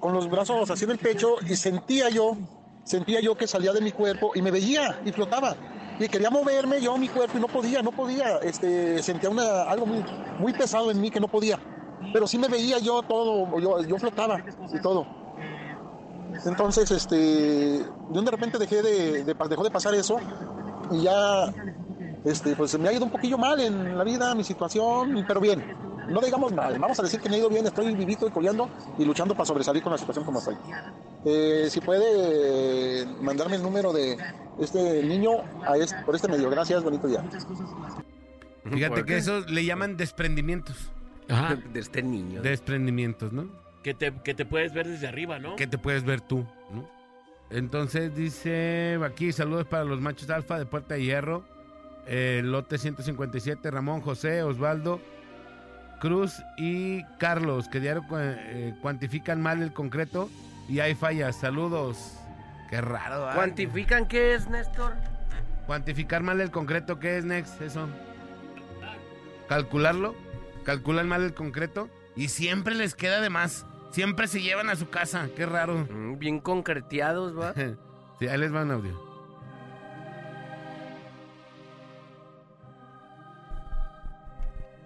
con los brazos así en el pecho y sentía yo, sentía yo que salía de mi cuerpo y me veía y flotaba. Y quería moverme yo mi cuerpo y no podía, no podía. Este, sentía una, algo muy, pesado en mí que no podía. Pero sí me veía yo todo, yo, yo flotaba y todo. Entonces, este, un de repente dejé de, de- dejó de pasar eso y ya, este, pues me ha ido un poquillo mal en la vida, mi situación, pero bien. No digamos mal, vamos a decir que me ha ido bien, estoy vivito y coleando y luchando para sobresalir con la situación como estoy. Eh, si puede eh, mandarme el número de este niño a este, por este medio. Gracias, bonito día. Fíjate ¿Por que eso le llaman desprendimientos. Ajá. De este niño. Desprendimientos, ¿no? Que te, que te puedes ver desde arriba, ¿no? que te puedes ver tú. Entonces dice aquí, saludos para los machos alfa de Puerta de Hierro, eh, lote 157, Ramón, José, Osvaldo, Cruz y Carlos, que diario eh, cuantifican mal el concreto y hay fallas. Saludos. Qué raro. ¿ah? ¿Cuantifican qué es, Néstor? Cuantificar mal el concreto, ¿qué es, Next? Eso. Calcularlo. Calculan mal el concreto y siempre les queda de más. Siempre se llevan a su casa. Qué raro. Mm, Bien concreteados, ¿va? sí, ahí les va un audio.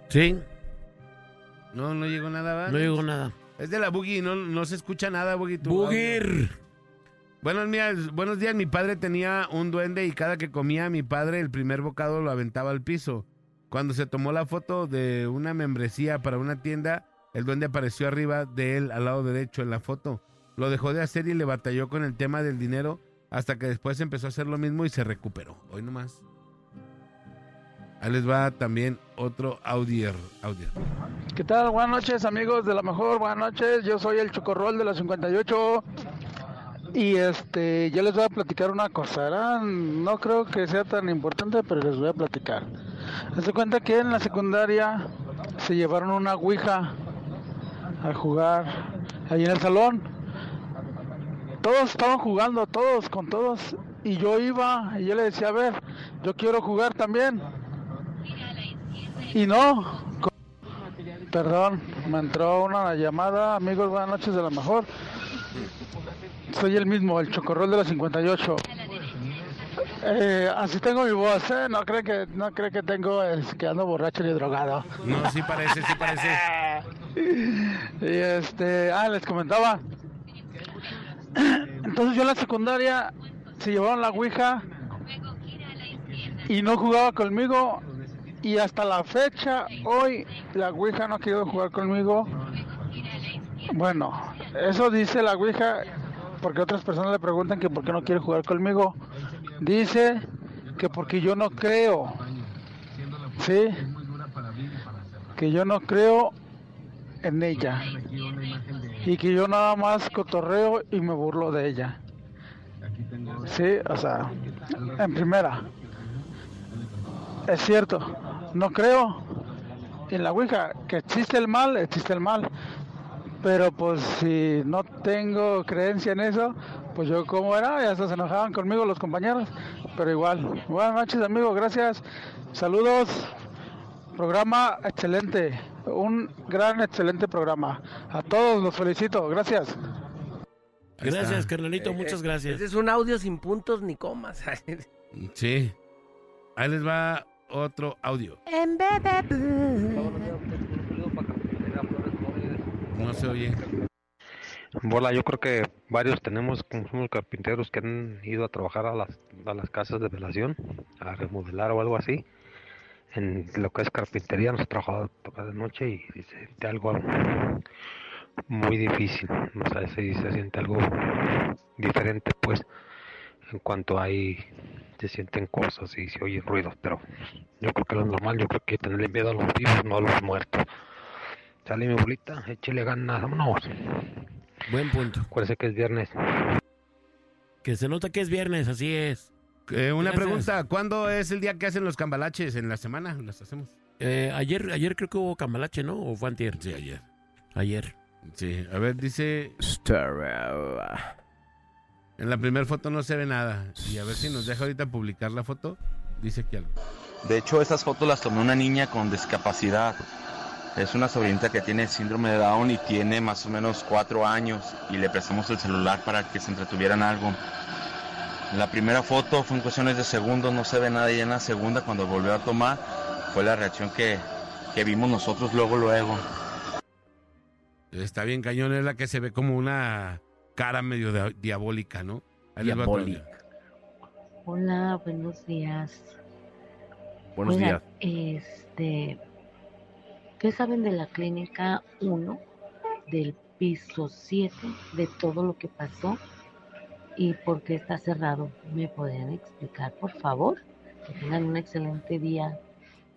Sí. No, no llegó nada, ¿va? No llegó nada. Es de la Boogie, no, no se escucha nada, Boogie. Boogie. Buenos días, buenos días. Mi padre tenía un duende y cada que comía mi padre el primer bocado lo aventaba al piso. Cuando se tomó la foto de una membresía para una tienda, el duende apareció arriba de él al lado derecho en la foto. Lo dejó de hacer y le batalló con el tema del dinero hasta que después empezó a hacer lo mismo y se recuperó. Hoy nomás. Ahí les va también otro audio. audio. ¿Qué tal? Buenas noches, amigos de la mejor. Buenas noches. Yo soy el Chocorrol de la 58. Y este, yo les voy a platicar una cosa. No creo que sea tan importante, pero les voy a platicar. Se cuenta que en la secundaria se llevaron una ouija a jugar ahí en el salón. Todos estaban jugando, todos con todos. Y yo iba y yo le decía, a ver, yo quiero jugar también. Y no, Perdón, me entró una llamada. Amigos, buenas noches de la mejor. Soy el mismo, el chocorrol de la 58. Eh, así tengo mi voz, ¿eh? No cree que, no cree que tengo, es que ando borracho ni drogado. No, sí parece, sí parece. Y este, ah, les comentaba. Entonces yo en la secundaria se llevaron la Ouija y no jugaba conmigo. Y hasta la fecha, hoy, la Ouija no ha querido jugar conmigo. Bueno, eso dice la Ouija porque otras personas le preguntan que por qué no quiere jugar conmigo. Dice que porque yo no creo. ¿Sí? Que yo no creo en ella. Y que yo nada más cotorreo y me burlo de ella. Sí, o sea, en primera. Es cierto, no creo en la Ouija, que existe el mal, existe el mal. Pero pues si no tengo creencia en eso, pues yo como era, ya se enojaban conmigo los compañeros. Pero igual, buenas noches amigos, gracias. Saludos. Programa excelente, un gran excelente programa. A todos los felicito, gracias. Gracias, carnalito, muchas gracias. Ese es un audio sin puntos ni comas. Sí. Ahí les va otro audio. En No se oye. Bola, yo creo que varios tenemos, como somos carpinteros, que han ido a trabajar a las, a las casas de velación, a remodelar o algo así. En lo que es carpintería, nos trabajado tocar de noche y, se siente algo muy difícil. O sea, se, se siente algo diferente, pues, en cuanto hay, se sienten cosas y se oyen ruidos. Pero yo creo que lo normal, yo creo que tenerle miedo a los vivos, no a los muertos. Sale mi bolita, échale ganas, vámonos. Buen punto. Acuérdese que es viernes. Que se nota que es viernes, así es. Eh, una Gracias. pregunta, ¿cuándo es el día que hacen los cambalaches? ¿En la semana las hacemos? Eh, ayer, ayer creo que hubo cambalache, ¿no? ¿O fue antier? Sí, ayer. Ayer. Sí, a ver, dice... En la primera foto no se ve nada. Y a ver si nos deja ahorita publicar la foto. Dice que algo. De hecho, esas fotos las tomó una niña con discapacidad. Es una sobrinita que tiene síndrome de Down y tiene más o menos cuatro años y le prestamos el celular para que se entretuvieran algo. La primera foto fue en cuestiones de segundos, no se ve nada y en la segunda cuando volvió a tomar fue la reacción que, que vimos nosotros luego luego. Está bien cañón, es la que se ve como una cara medio dia- diabólica, ¿no? Ahí vez. Hola, buenos días. Buenos días. Este, ¿qué saben de la clínica 1 del piso 7 de todo lo que pasó y por qué está cerrado? ¿Me podrían explicar, por favor? Que tengan un excelente día.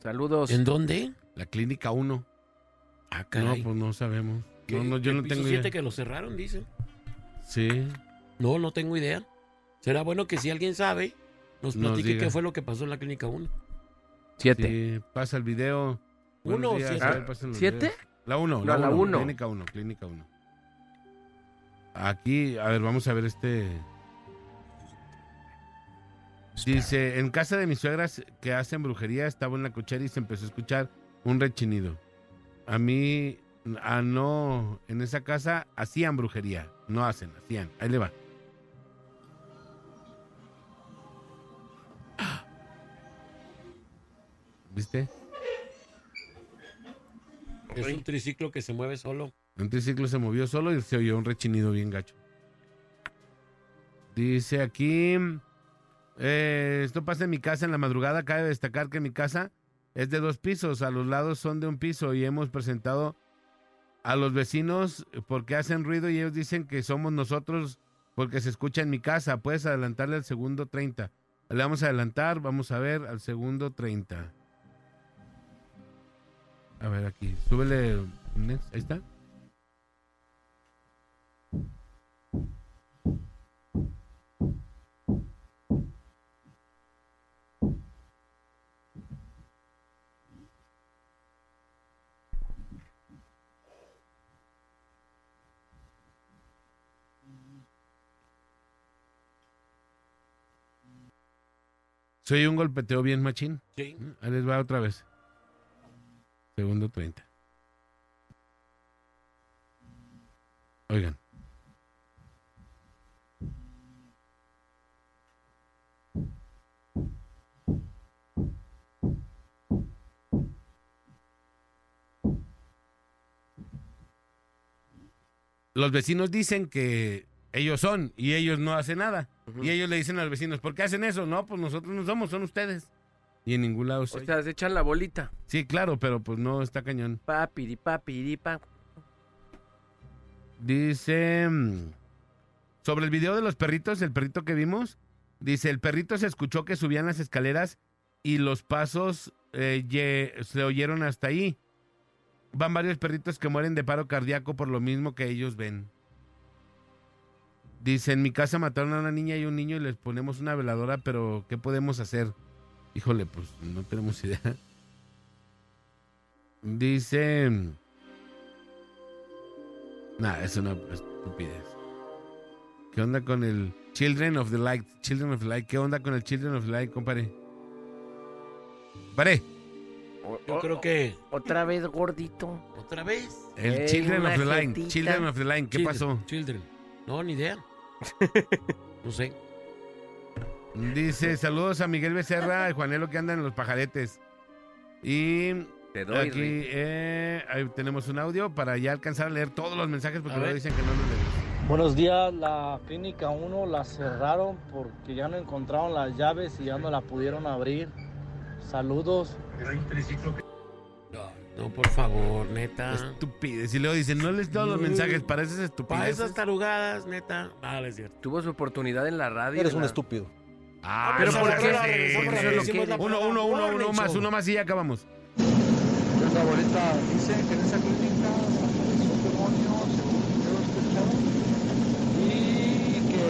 Saludos. ¿En dónde? La clínica 1. Ah, No, pues no sabemos. ¿Qué? No, no, yo ¿El no piso tengo siete idea. que lo cerraron, dicen. Sí. No, no tengo idea. Será bueno que si alguien sabe, nos platique qué fue lo que pasó en la clínica 1. Siete. Sí, pasa el video. ¿Uno o siete? a ver, pasen los ¿Siete? La 1, No, la la 1. uno. Clínica 1, clínica 1. Aquí, a ver, vamos a ver este. Dice, en casa de mis suegras que hacen brujería, estaba en la cochera y se empezó a escuchar un rechinido. A mí, a no, en esa casa hacían brujería, no hacen, hacían. Ahí le va. ¿Viste? Es un triciclo que se mueve solo. Un triciclo se movió solo y se oyó un rechinido bien gacho. Dice aquí, eh, esto pasa en mi casa en la madrugada. Cabe destacar que mi casa es de dos pisos, a los lados son de un piso y hemos presentado a los vecinos porque hacen ruido y ellos dicen que somos nosotros porque se escucha en mi casa. Puedes adelantarle al segundo 30. Le vamos a adelantar, vamos a ver al segundo 30. A ver aquí, súbele. next, Ahí está. Soy un golpeteo bien machín. Sí. Ahí les va otra vez. Segundo 30. Oigan. Los vecinos dicen que ellos son y ellos no hacen nada. Y ellos le dicen a los vecinos, ¿por qué hacen eso? No, pues nosotros no somos, son ustedes. Y en ningún lado se O sea, se echan la bolita. Sí, claro, pero pues no está cañón. Papiri, papiri, pa. Dice mm, sobre el video de los perritos, el perrito que vimos, dice, el perrito se escuchó que subían las escaleras y los pasos eh, ye- se oyeron hasta ahí. Van varios perritos que mueren de paro cardíaco por lo mismo que ellos ven. Dice, en mi casa mataron a una niña y un niño y les ponemos una veladora, pero ¿qué podemos hacer? Híjole, pues no tenemos idea. Dice... Nah, es una estupidez. ¿Qué onda con el Children of the Light? Children of the Light. ¿Qué onda con el Children of the Light, compadre? Pare. Yo creo que. Otra vez gordito. ¿Otra vez? El Ey, Children of the Line. Children of the Line. ¿Qué Children, pasó? Children. No, ni idea. No sé. Dice, saludos a Miguel Becerra y Juanelo que andan en los pajaretes. Y Te doy, aquí eh, ahí tenemos un audio para ya alcanzar a leer todos los mensajes porque luego dicen que no los leemos. Buenos días, la clínica 1 la cerraron porque ya no encontraron las llaves y ya no la pudieron abrir. Saludos. No, por favor, neta. Estupidez. Y luego dicen, no les todos los mensajes, para esas estupideces. Para esas tarugadas, neta. Vale, es cierto. Tuvo su oportunidad en la radio. Eres un la- estúpido. Ah, Pero ¿por ¿por qué? Eso es lo que- es Uno, uno, uno, uno más, uno más y ya acabamos. La abuelita dice que en esa clínica apareció un demonio, según yo he escuchado, y que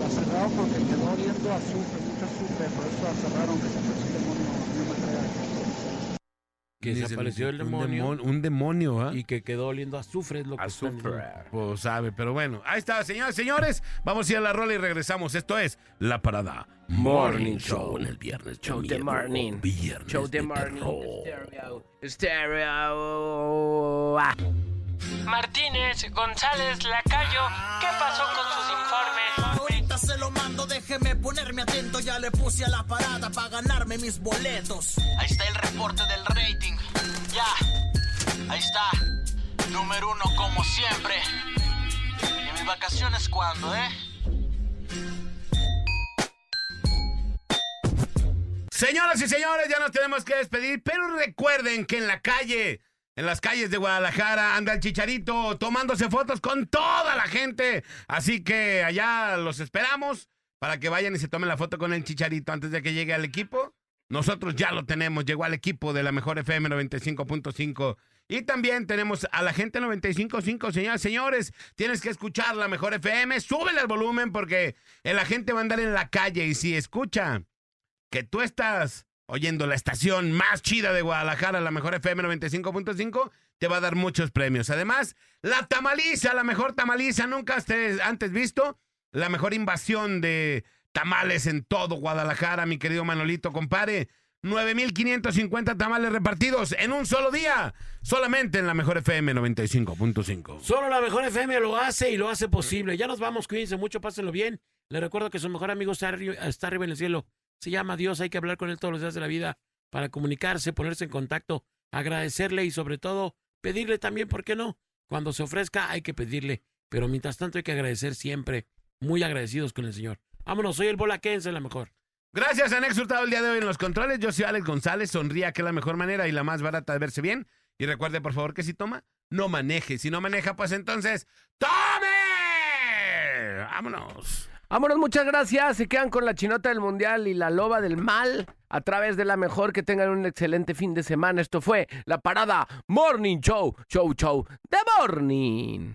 la cerraron porque quedó oliendo a azufre, mucho azufre, por eso la cerraron, que se apareció el demonio, no me crean. Que desapareció el un demonio. demon- un demonio, ¿ah? Y que quedó oliendo a azufre, es lo que diciendo. Pues sabe, pero bueno. Ahí está, señoras y señores. Vamos a ir a la rola y regresamos. Esto es La Parada Morning Show en el viernes. Show de morning. Viernes Show de morning. Stereo. Ah. Martínez, González, Lacayo, ¿qué pasó con sus informes? Ahorita se lo mando, déjeme ponerme atento. Ya le puse a la parada para ganarme mis boletos. Ahí está el reporte del rating. Ya, ahí está. Número uno como siempre. ¿Y mis vacaciones cuándo, eh? Señoras y señores, ya nos tenemos que despedir, pero recuerden que en la calle, en las calles de Guadalajara, anda el chicharito tomándose fotos con toda la gente. Así que allá los esperamos para que vayan y se tomen la foto con el chicharito antes de que llegue al equipo. Nosotros ya lo tenemos, llegó al equipo de la mejor FM 95.5. Y también tenemos a la gente 95.5, señoras señores. Tienes que escuchar la mejor FM, súbele al volumen porque la gente va a andar en la calle y si escucha que tú estás oyendo la estación más chida de Guadalajara, la mejor FM 95.5, te va a dar muchos premios. Además, la tamaliza, la mejor tamaliza, nunca antes visto, la mejor invasión de tamales en todo Guadalajara, mi querido Manolito, compare. 9.550 tamales repartidos en un solo día, solamente en la mejor FM 95.5. Solo la mejor FM lo hace y lo hace posible. Ya nos vamos, cuídense mucho, pásenlo bien. Les recuerdo que su mejor amigo está arriba, está arriba en el cielo. Se llama Dios, hay que hablar con él todos los días de la vida para comunicarse, ponerse en contacto, agradecerle y sobre todo pedirle también, ¿por qué no? Cuando se ofrezca hay que pedirle, pero mientras tanto hay que agradecer siempre, muy agradecidos con el Señor. Vámonos, soy el Bolaquense, la mejor. Gracias, han exhortado el día de hoy en los controles. Yo soy Alex González. Sonría que es la mejor manera y la más barata de verse bien. Y recuerde, por favor, que si toma, no maneje. Si no maneja, pues entonces, ¡tome! ¡Vámonos! Vámonos, muchas gracias. Se quedan con la chinota del mundial y la loba del mal a través de la mejor. Que tengan un excelente fin de semana. Esto fue la parada Morning Show, Show Show de Morning.